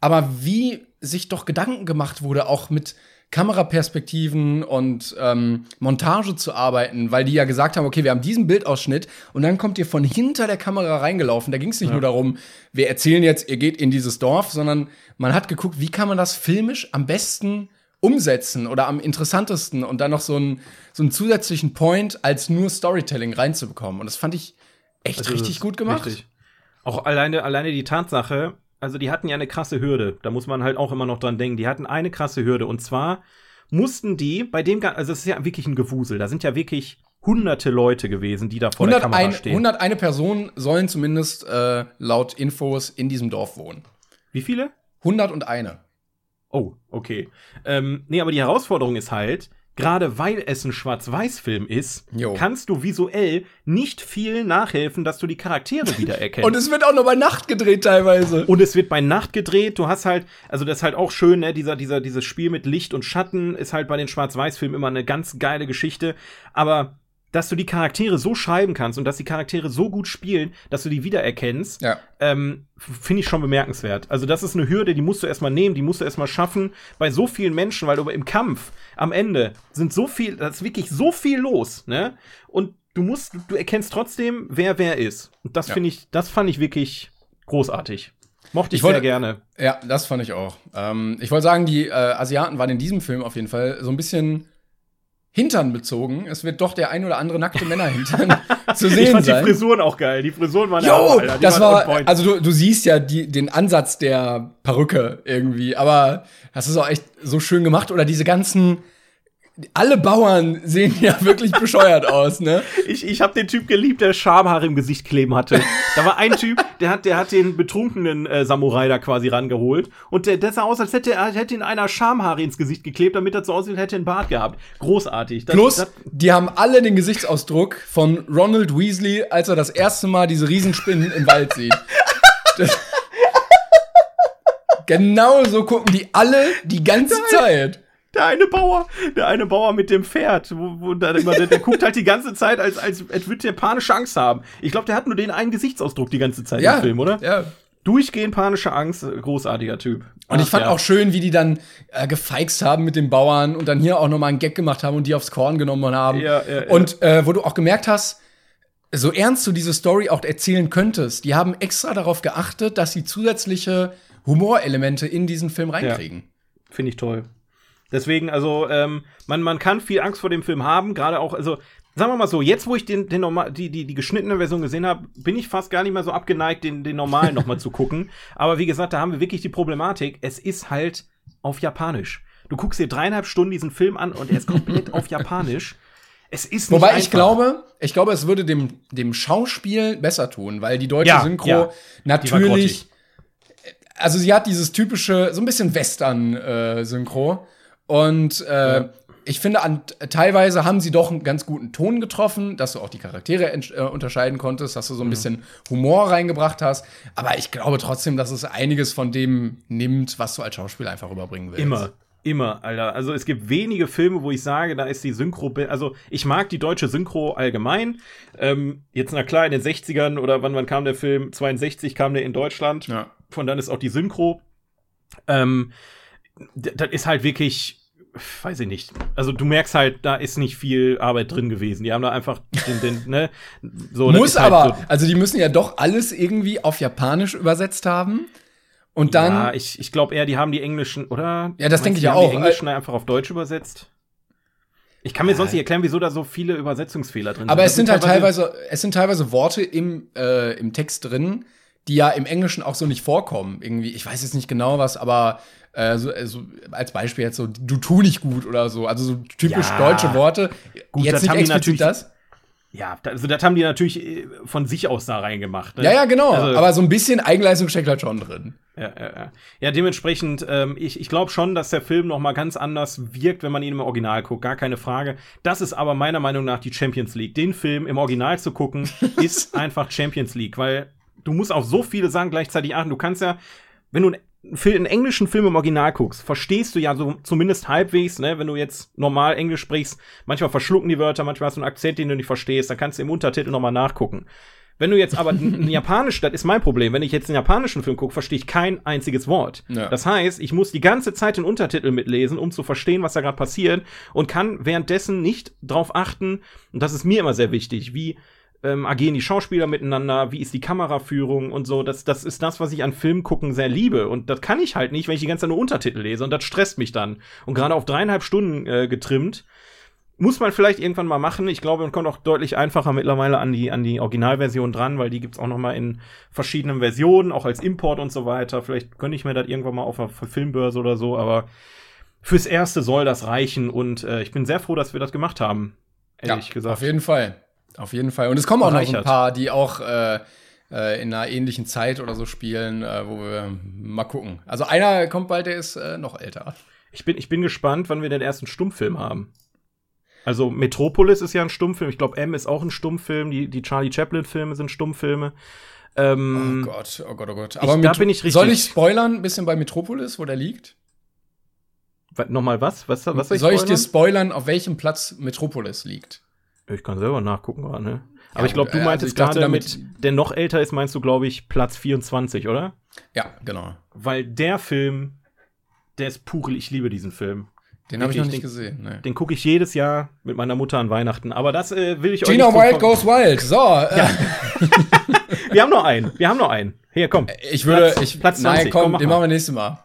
Aber wie sich doch Gedanken gemacht wurde, auch mit Kameraperspektiven und ähm, Montage zu arbeiten, weil die ja gesagt haben, okay, wir haben diesen Bildausschnitt und dann kommt ihr von hinter der Kamera reingelaufen. Da ging es nicht ja. nur darum, wir erzählen jetzt, ihr geht in dieses Dorf, sondern man hat geguckt, wie kann man das filmisch am besten umsetzen oder am interessantesten und dann noch so einen, so einen zusätzlichen Point als nur Storytelling reinzubekommen. Und das fand ich echt also richtig gut gemacht. Richtig. Auch alleine, alleine die Tatsache, also die hatten ja eine krasse Hürde. Da muss man halt auch immer noch dran denken. Die hatten eine krasse Hürde. Und zwar mussten die bei dem, also es ist ja wirklich ein Gewusel. Da sind ja wirklich hunderte Leute gewesen, die da vor der Kamera stehen. 101 Personen sollen zumindest äh, laut Infos in diesem Dorf wohnen. Wie viele? 101. Oh, okay. Ähm, nee, aber die Herausforderung ist halt, gerade weil es ein Schwarz-Weiß-Film ist, jo. kannst du visuell nicht viel nachhelfen, dass du die Charaktere wiedererkennst. Und es wird auch nur bei Nacht gedreht teilweise. Und es wird bei Nacht gedreht. Du hast halt, also das ist halt auch schön, ne, dieser, dieser, dieses Spiel mit Licht und Schatten ist halt bei den Schwarz-Weiß-Filmen immer eine ganz geile Geschichte. Aber dass du die Charaktere so schreiben kannst und dass die Charaktere so gut spielen, dass du die wiedererkennst, ja. ähm, finde ich schon bemerkenswert. Also, das ist eine Hürde, die musst du erstmal nehmen, die musst du erstmal schaffen bei so vielen Menschen, weil du im Kampf am Ende sind so viel, da ist wirklich so viel los, ne? Und du musst, du erkennst trotzdem, wer wer ist. Und das ja. finde ich, das fand ich wirklich großartig. Mochte ich, ich wollte, sehr gerne. Ja, das fand ich auch. Ähm, ich wollte sagen, die äh, Asiaten waren in diesem Film auf jeden Fall so ein bisschen Hintern bezogen. Es wird doch der ein oder andere nackte Männerhintern zu sehen ich fand sein. die Frisuren auch geil. Die Frisuren waren jo, ja auch, Alter. Die das war, also du, du siehst ja die, den Ansatz der Perücke irgendwie, aber das ist auch echt so schön gemacht. Oder diese ganzen alle Bauern sehen ja wirklich bescheuert aus, ne? Ich, ich habe den Typ geliebt, der Schamhaare im Gesicht kleben hatte. Da war ein Typ, der hat, der hat den betrunkenen äh, Samurai da quasi rangeholt und der, der sah aus, als hätte er hätte ihn einer Schamhaare ins Gesicht geklebt, damit er so aussieht, hätte einen Bart gehabt. Großartig. Das, Plus, das, die haben alle den Gesichtsausdruck von Ronald Weasley, als er das erste Mal diese Riesenspinnen im Wald sieht. Das, genau so gucken die alle die ganze Zeit. Der eine Bauer, der eine Bauer mit dem Pferd, wo, wo immer, der, der guckt halt die ganze Zeit, als, als, als würde der panische Angst haben. Ich glaube, der hat nur den einen Gesichtsausdruck die ganze Zeit ja, im Film, oder? Ja. Durchgehend panische Angst, großartiger Typ. Und ich fand ja. auch schön, wie die dann äh, gefeixt haben mit den Bauern und dann hier auch nochmal einen Gag gemacht haben und die aufs Korn genommen haben. Ja, ja, ja. Und äh, wo du auch gemerkt hast, so ernst du diese Story auch erzählen könntest, die haben extra darauf geachtet, dass sie zusätzliche Humorelemente in diesen Film reinkriegen. Finde ich toll. Deswegen, also, ähm, man, man kann viel Angst vor dem Film haben, gerade auch, also, sagen wir mal so, jetzt wo ich den, den normal, die, die, die geschnittene Version gesehen habe, bin ich fast gar nicht mehr so abgeneigt, den, den normalen nochmal zu gucken. Aber wie gesagt, da haben wir wirklich die Problematik, es ist halt auf Japanisch. Du guckst dir dreieinhalb Stunden diesen Film an und er ist komplett auf Japanisch. Es ist nicht Wobei einfach. ich glaube, ich glaube, es würde dem, dem Schauspiel besser tun, weil die deutsche ja, Synchro ja. natürlich. Also sie hat dieses typische, so ein bisschen Western-Synchro. Äh, und äh, ja. ich finde, an, teilweise haben sie doch einen ganz guten Ton getroffen, dass du auch die Charaktere äh, unterscheiden konntest, dass du so ein mhm. bisschen Humor reingebracht hast. Aber ich glaube trotzdem, dass es einiges von dem nimmt, was du als Schauspieler einfach rüberbringen willst. Immer. Immer, Alter. Also es gibt wenige Filme, wo ich sage, da ist die Synchro. Also ich mag die deutsche Synchro allgemein. Ähm, jetzt, na klar, in den 60ern oder wann, wann kam der Film? 62 kam der in Deutschland. Ja. Von dann ist auch die Synchro. Ähm, das ist halt wirklich weiß ich nicht. Also du merkst halt, da ist nicht viel Arbeit drin gewesen. Die haben da einfach den, den ne, so. Muss halt aber, so also die müssen ja doch alles irgendwie auf Japanisch übersetzt haben. Und dann. Ja, ich, ich glaube eher, die haben die englischen, oder? Ja, das denke ich ja auch. Die englischen einfach auf Deutsch übersetzt. Ich kann mir sonst nicht erklären, wieso da so viele Übersetzungsfehler drin sind. Aber es sind halt teilweise, es sind teilweise Worte im, äh, im Text drin, die ja im Englischen auch so nicht vorkommen. Irgendwie, ich weiß jetzt nicht genau was, aber äh, so, äh, so als Beispiel jetzt so, du tu nicht gut oder so. Also so typisch Ja. deutsche Worte. Gut, jetzt das nicht haben die explizit natürlich- das. Ja, also das haben die natürlich äh, von sich aus da reingemacht. Ne? Ja, ja, genau. Also- aber so ein bisschen Eigenleistung steckt halt schon drin. Ja, ja, ja. ja dementsprechend, ähm, ich, ich glaube schon, dass der Film noch mal ganz anders wirkt, wenn man ihn im Original guckt, gar keine Frage. Das ist aber meiner Meinung nach die Champions League. Den Film im Original zu gucken, ist einfach Champions League, weil du musst auf so viele Sachen gleichzeitig achten. Du kannst ja, wenn du einen, einen englischen Film im Original guckst, verstehst du ja so zumindest halbwegs, ne, wenn du jetzt normal Englisch sprichst, manchmal verschlucken die Wörter, manchmal hast du einen Akzent, den du nicht verstehst, dann kannst du im Untertitel noch mal nachgucken. Wenn du jetzt aber einen japanischen, das ist mein Problem, wenn ich jetzt einen japanischen Film gucke, verstehe ich kein einziges Wort. Ja. Das heißt, ich muss die ganze Zeit den Untertitel mitlesen, um zu verstehen, was da gerade passiert und kann währenddessen nicht drauf achten, und das ist mir immer sehr wichtig, wie ähm, agieren die Schauspieler miteinander, wie ist die Kameraführung und so. Das, das ist das, was ich an Film gucken sehr liebe. Und das kann ich halt nicht, wenn ich die ganze Zeit nur Untertitel lese. Und das stresst mich dann. Und gerade auf dreieinhalb Stunden äh, getrimmt, muss man vielleicht irgendwann mal machen. Ich glaube, man kommt auch deutlich einfacher mittlerweile an die, an die Originalversion dran, weil die gibt's auch noch mal in verschiedenen Versionen, auch als Import und so weiter. Vielleicht könnte ich mir das irgendwann mal auf einer Filmbörse oder so, aber fürs Erste soll das reichen und äh, ich bin sehr froh, dass wir das gemacht haben. Ehrlich gesagt. Auf jeden Fall. Auf jeden Fall. Und es kommen auch noch ein paar, die auch äh, äh, in einer ähnlichen Zeit oder so spielen, äh, wo wir mal gucken. Also einer kommt bald, der ist äh, noch älter. Ich bin, ich bin gespannt, wann wir den ersten Stummfilm haben. Also Metropolis ist ja ein Stummfilm. Ich glaube, M ist auch ein Stummfilm. Die, die Charlie Chaplin-Filme sind Stummfilme. Ähm, Oh Gott, oh Gott, oh Gott. Ich- da bin ich richtig- Soll ich spoilern, ein bisschen bei Metropolis, wo der liegt? Nochmal was? Was, was soll ich, soll ich dir spoilern, auf welchem Platz Metropolis liegt? Ich kann selber nachgucken gerade. Ne? Aber Ja, ich glaube, du äh, meintest also ich dachte gerade damit- mit, der noch älter ist, meinst du, glaube ich, Platz 24, oder? Ja, genau. Weil der Film, der ist pure, ich liebe diesen Film. Den habe ich noch nicht gesehen. Ne. Den gucke ich jedes Jahr mit meiner Mutter an Weihnachten. Aber das äh, will ich Gina euch nicht Wild Goes Wild. So, äh, Wir haben noch einen. Wir haben noch einen. Hier, komm. ich würde, Platz- ich, Platz 20, nein, komm, komm, mach den machen wir nächstes Mal.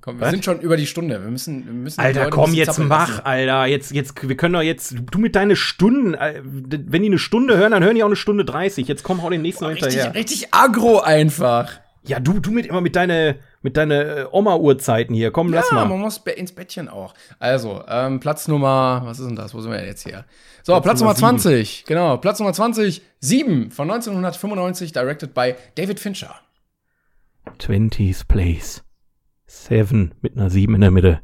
Komm, wir Was? sind schon über die Stunde. Wir müssen, wir müssen Alter, komm jetzt mach, lassen. Alter. Jetzt, jetzt, wir können doch jetzt, du mit deine Stunden, äh, wenn die eine Stunde hören, dann hören die auch eine Stunde 30. Jetzt komm, hau den nächsten Richtig, hinterher. richtig aggro einfach. Ja, du, du mit immer mit deine, mit deine äh, Oma-Uhrzeiten hier. Komm, lass ja, mal. man muss be- ins Bettchen auch. Also, ähm, Platz Nummer, was ist denn das? Wo sind wir jetzt hier? So, Platz, Platz Nummer Nummer 20, genau. Platz Nummer 20, 7 von 1995, directed by David Fincher. 20s Place. Seven mit einer 7 in der Mitte.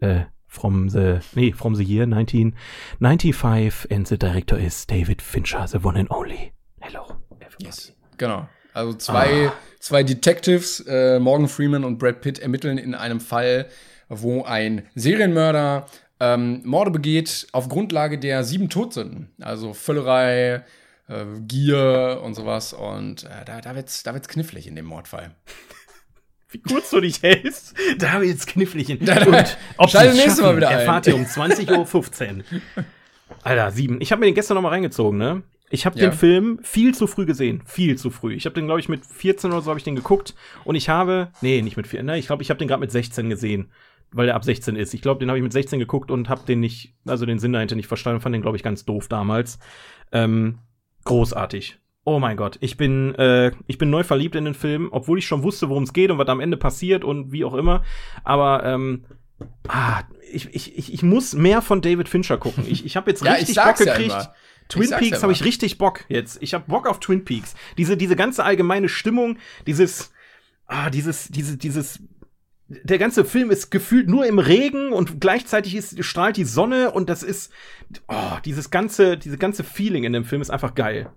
Äh, from the, nee, from the year 1995 and the director is David Fincher, the one and only. Hello. everybody. Genau. Also zwei, zwei Detectives, äh, Morgan Freeman und Brad Pitt, ermitteln in einem Fall, wo ein Serienmörder ähm, Morde begeht auf Grundlage der sieben Todsünden. Also Völlerei, äh, Gier und sowas. Und äh, da, da wird's, da wird's knifflig in dem Mordfall. Wie kurz du dich hältst, da habe ich jetzt knifflig in. Da- Und ob Schalte sie's nächstes Mal wieder ein. erfahrt ihr um 20.15 Uhr. Alter, sieben. Ich habe mir den gestern noch mal reingezogen, ne? Ich habe Ja. den Film viel zu früh gesehen. Viel zu früh. Ich habe den, glaube ich, mit 14 oder so habe ich den geguckt. Und ich habe, nee, nicht mit 14, ne? Ich glaube, ich habe den gerade mit 16 gesehen. Weil der ab 16 ist. Ich glaube, den habe ich mit 16 geguckt und habe den nicht, also den Sinn dahinter nicht verstanden. Fand den, glaube ich, ganz doof damals. Ähm, großartig. Oh mein Gott, ich bin, äh, ich bin neu verliebt in den Film, obwohl ich schon wusste, worum es geht und was am Ende passiert und wie auch immer. Aber ähm, ah, ich, ich, ich, ich muss mehr von David Fincher gucken. Ich, ich habe jetzt Ja, ich richtig Bock ja gekriegt. immer. Twin Peaks ja habe ich richtig Bock jetzt. Ich habe Bock auf Twin Peaks. Diese, diese ganze allgemeine Stimmung, dieses, ah, dieses, diese, dieses, der ganze Film ist gefühlt nur im Regen und gleichzeitig ist, strahlt die Sonne und das ist, oh, dieses ganze, diese ganze Feeling in dem Film ist einfach geil.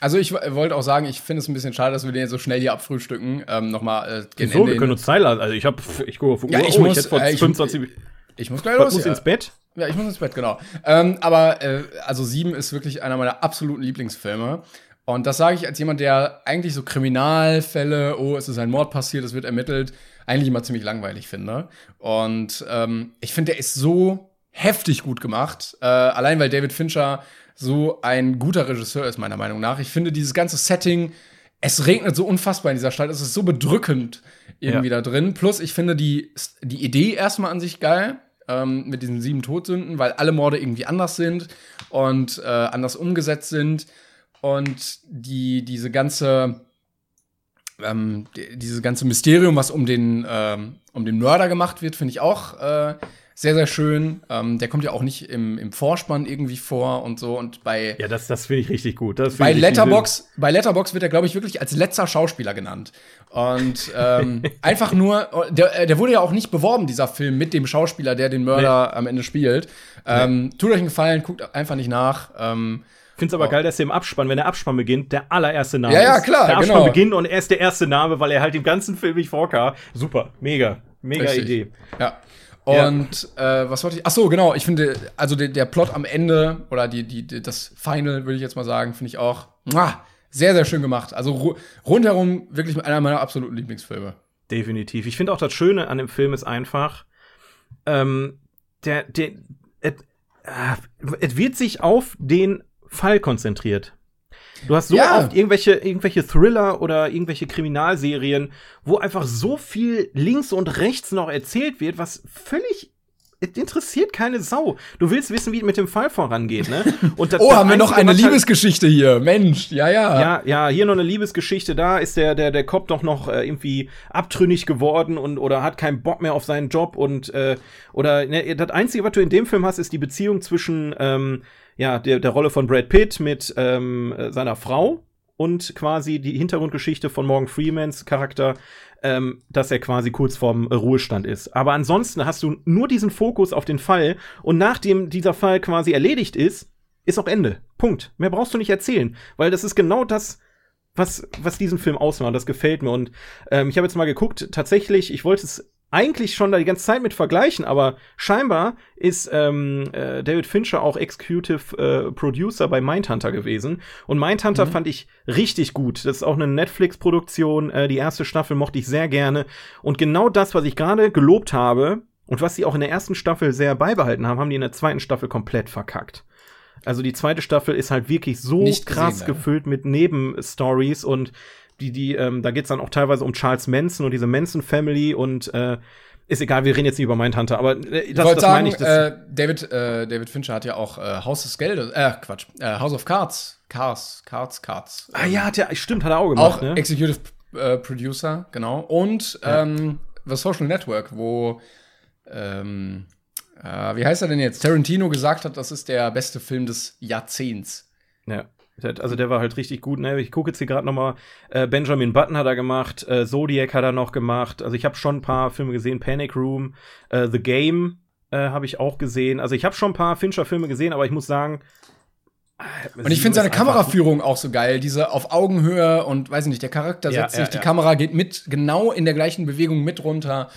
Also ich wollte auch sagen, ich finde es ein bisschen schade, dass wir den jetzt so schnell hier abfrühstücken. Ähm, Nochmal äh, gegen So, Ende wir können uns Zeit lassen. Also ich habe, ich gucke auf Ja, ich oh, muss, ich hätte vor äh, ich- 25 Ich muss gleich los. muss ja. ins Bett? Ja, ich muss ins Bett, genau. Ähm, aber äh, also sieben ist wirklich einer meiner absoluten Lieblingsfilme. Und das sage ich als jemand, der eigentlich so Kriminalfälle, oh, es ist ein Mord passiert, es wird ermittelt, eigentlich immer ziemlich langweilig finde. Und ähm, ich finde, der ist so heftig gut gemacht. Äh, allein weil David Fincher so ein guter Regisseur ist, meiner Meinung nach. Ich finde dieses ganze Setting, es regnet so unfassbar in dieser Stadt, es ist so bedrückend irgendwie da drin. Plus, ich finde die, die Idee erstmal an sich geil. ähm, mit diesen sieben Todsünden, weil alle Morde irgendwie anders sind und äh, anders umgesetzt sind. Und die, diese ganze, ähm, die, dieses ganze Mysterium, was um den, ähm, um den Mörder gemacht wird, finde ich auch äh, sehr, sehr schön. Ähm, der kommt ja auch nicht im, im Vorspann irgendwie vor und so. Und bei Ja, das, das finde ich richtig gut. Das bei Letterbox, bei Letterbox wird er, glaube ich, wirklich als letzter Schauspieler genannt. Und ähm, einfach nur, der, der wurde ja auch nicht beworben, dieser Film, mit dem Schauspieler, der den Mörder am Ende spielt. Ähm, Tut euch einen Gefallen, guckt einfach nicht nach. Ähm, Ich finde es aber geil, dass er im Abspann, wenn der Abspann beginnt, der allererste Name Ja, ja, ist. klar, Der Abspann genau. beginnt und er ist der erste Name, weil er halt im ganzen Film nicht vorkam. Super, mega, mega Richtig. Idee. Ja. Und äh, was wollte ich? Ach so, genau. Ich finde, also der, der Plot am Ende oder die, die, die das Final, würde ich jetzt mal sagen, finde ich auch muah, sehr, sehr schön gemacht. Also ru rundherum wirklich einer meiner absoluten Lieblingsfilme. Definitiv. Ich finde auch das Schöne an dem Film ist einfach, ähm, der, der, äh, es wird sich auf den Fall konzentriert. Du hast so Ja. oft irgendwelche, irgendwelche Thriller oder irgendwelche Kriminalserien, wo einfach so viel links und rechts noch erzählt wird, was völlig es interessiert keine Sau. Du willst wissen, wie es mit dem Fall vorangeht, ne? Und das- Oh, das haben wir noch eine halt- Liebesgeschichte hier. Mensch, ja, ja. ja, ja, hier noch eine Liebesgeschichte, da ist der, der, der Cop doch noch äh, irgendwie abtrünnig geworden und oder hat keinen Bock mehr auf seinen Job und äh, oder ne, das Einzige, was du in dem Film hast, ist die Beziehung zwischen ähm, ja, der, der Rolle von Brad Pitt mit ähm, äh, seiner Frau und quasi die Hintergrundgeschichte von Morgan Freemans Charakter, ähm, dass er quasi kurz vorm Ruhestand ist. Aber ansonsten hast du nur diesen Fokus auf den Fall und nachdem dieser Fall quasi erledigt ist, ist auch Ende. Punkt. Mehr brauchst du nicht erzählen, weil das ist genau das, was, was diesen Film ausmacht. Das gefällt mir. Und ähm, ich habe jetzt mal geguckt, tatsächlich, ich wollte es eigentlich schon da die ganze Zeit mit vergleichen, aber scheinbar ist ähm, äh, David Fincher auch Executive äh, Producer bei Mindhunter gewesen. Und Mindhunter fand ich richtig gut. Das ist auch eine Netflix-Produktion. Äh, die erste Staffel mochte ich sehr gerne. Und genau das, was ich gerade gelobt habe und was sie auch in der ersten Staffel sehr beibehalten haben, haben die in der zweiten Staffel komplett verkackt. Also die zweite Staffel ist halt wirklich so Nicht krass gesehen, gefüllt mit Nebenstories und die, die, ähm, da geht's dann auch teilweise um Charles Manson und diese Manson Family und äh, ist egal, wir reden jetzt nicht über Mindhunter, aber äh, das, das sagen, meine ich. Das, äh, David, äh, David Fincher hat ja auch äh, Haus des Geldes, äh, Quatsch, äh, House of Cards, Cards, Cards, Cards. ah ja, hat ja, stimmt, hat er auch gemacht, auch ne? Executive äh, Producer, genau. Und ähm, The Social Network, wo, ähm, äh, wie heißt er denn jetzt? Tarantino gesagt hat, das ist der beste Film des Jahrzehnts. Ja. Also der war halt richtig gut. Ne? Ich gucke jetzt hier gerade noch mal. Äh, Benjamin Button hat er gemacht, äh, Zodiac hat er noch gemacht. Also ich habe schon ein paar Filme gesehen. Panic Room, äh, The Game äh, habe ich auch gesehen. Also ich habe schon ein paar Fincher-Filme gesehen, aber ich muss sagen. äh, Und ich finde seine Kameraführung auch so geil, diese auf Augenhöhe und weiß nicht, der Charakter Ja, setzt ja, sich, die ja. Kamera geht mit, genau in der gleichen Bewegung mit runter.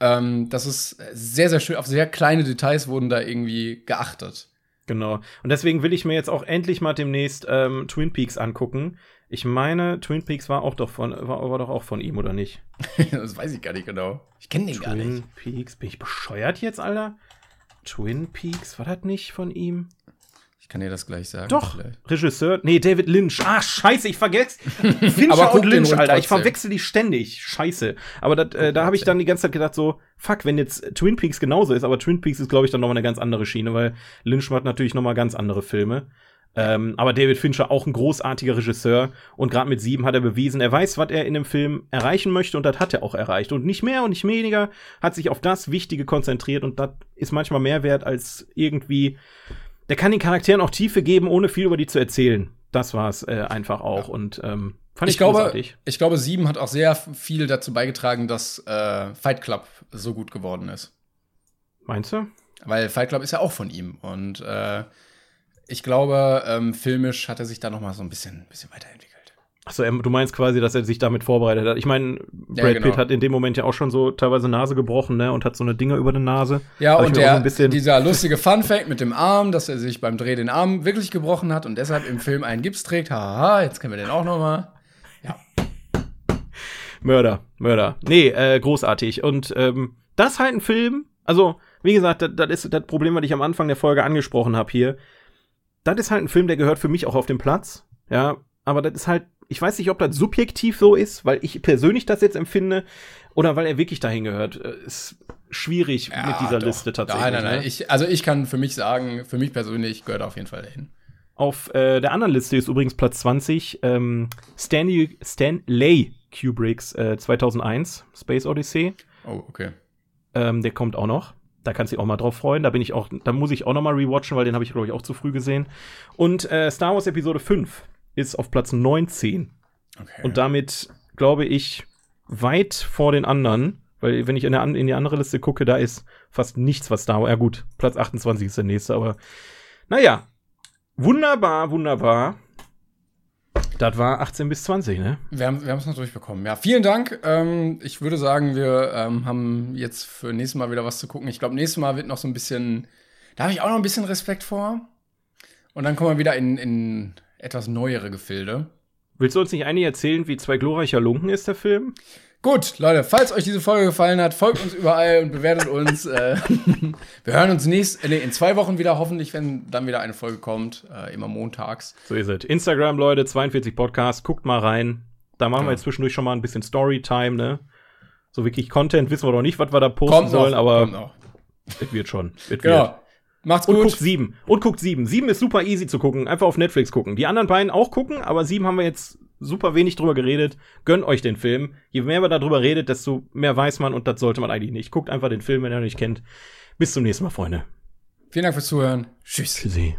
Ähm, das ist sehr, sehr schön. Auf sehr kleine Details wurden da irgendwie geachtet. Genau. Und deswegen will ich mir jetzt auch endlich mal demnächst ähm, Twin Peaks angucken. Ich meine, Twin Peaks war auch doch von, war, war doch auch von ihm, oder nicht? das weiß ich gar nicht genau. Ich kenne den gar nicht. Twin Peaks. Bin ich bescheuert jetzt, Alter? Twin Peaks, war das nicht von ihm? Ich kann dir das gleich sagen. Doch, vielleicht. Regisseur. Nee, David Lynch. Ah, scheiße, ich vergesse. Fincher und Lynch, Alter. Ich verwechsel die ständig. Scheiße. Aber dat, äh, da habe ich dann die ganze Zeit gedacht, so, fuck, wenn jetzt Twin Peaks genauso ist, aber Twin Peaks ist, glaube ich, dann nochmal eine ganz andere Schiene, weil Lynch macht natürlich nochmal ganz andere Filme. Ähm, aber David Fincher auch ein großartiger Regisseur und gerade mit sieben hat er bewiesen, er weiß, was er in dem Film erreichen möchte und das hat er auch erreicht. Und nicht mehr und nicht weniger, hat sich auf das Wichtige konzentriert und das ist manchmal mehr wert als irgendwie der kann den Charakteren auch Tiefe geben, ohne viel über die zu erzählen. Das war es äh, einfach auch. Und ähm, fand ich, Ich glaube, großartig. ich glaube, Sieben hat auch sehr viel dazu beigetragen, dass äh, Fight Club so gut geworden ist. Meinst du? Weil Fight Club ist ja auch von ihm. Und äh, ich glaube, ähm, filmisch hat er sich da noch mal so ein bisschen, bisschen weiterentwickelt. Achso, du meinst quasi, dass er sich damit vorbereitet hat. Ich meine, Brad Ja, genau. Pitt hat in dem Moment ja auch schon so teilweise Nase gebrochen, ne? Und hat so eine Dinger über der Nase. Ja, ich und der, so ein bisschen dieser lustige Fun-Fact mit dem Arm, dass er sich beim Dreh den Arm wirklich gebrochen hat und deshalb im Film einen Gips trägt. Haha, jetzt kennen wir den auch noch mal. Mörder, Mörder. Nee, äh, großartig. Und ähm, das halt ein Film, also, wie gesagt, das, das ist das Problem, was ich am Anfang der Folge angesprochen habe hier. Das ist halt ein Film, der gehört für mich auch auf den Platz. Ja, aber das ist halt, ich weiß nicht, ob das subjektiv so ist, weil ich persönlich das jetzt empfinde, oder weil er wirklich dahin gehört. Äh, Ist schwierig Ja, mit dieser doch. Liste tatsächlich. Nein, nein, nein. ne? Ich, also ich kann für mich sagen, für mich persönlich gehört er auf jeden Fall dahin. Auf äh, der anderen Liste ist übrigens Platz 20 ähm, Stanley, Stanley Kubricks äh, 2001 Space Odyssey. Oh, okay. Ähm, der kommt auch noch. Da kannst du dich auch mal drauf freuen. Da bin ich auch, da muss ich auch noch mal rewatchen, weil den habe ich glaube ich auch zu früh gesehen. Und äh, Star Wars Episode 5 ist auf Platz 19 okay. und damit glaube ich weit vor den anderen, weil wenn ich in, der, in die andere Liste gucke, da ist fast nichts, was Star Wars. Ja gut, Platz 28 ist der nächste, aber naja, wunderbar, wunderbar. Das war 18 bis 20, ne? Wir haben wir haben es noch durchbekommen. Ja, vielen Dank. Ähm, ich würde sagen, wir ähm, haben jetzt für nächstes Mal wieder was zu gucken. Ich glaube, nächstes Mal wird noch so ein bisschen, da habe ich auch noch ein bisschen Respekt vor. Und dann kommen wir wieder in, in etwas neuere Gefilde. Willst du uns nicht eigentlich erzählen, wie zwei glorreicher Lunken ist, der Film? Gut, Leute, falls euch diese Folge gefallen hat, folgt uns überall und bewertet uns. Äh, wir hören uns nächst, äh, nee, in zwei Wochen wieder, hoffentlich, wenn dann wieder eine Folge kommt, äh, immer montags. So ist es. Instagram, Leute, 42 Podcast, guckt mal rein. Da machen wir Ja. jetzt zwischendurch schon mal ein bisschen Storytime, ne? So wirklich Content wissen wir noch nicht, was wir da posten Kommt noch, sollen, aber noch. es wird schon. Wird. Genau. Macht's Und gut. guckt sieben. Und guckt sieben. Sieben ist super easy zu gucken. Einfach auf Netflix gucken. Die anderen beiden auch gucken, aber sieben haben wir jetzt super wenig drüber geredet. Gönnt euch den Film. Je mehr man darüber redet, desto mehr weiß man und das sollte man eigentlich nicht. Guckt einfach den Film, wenn ihr ihn nicht kennt. Bis zum nächsten Mal, Freunde. Vielen Dank fürs Zuhören. Tschüss. Tschüssi.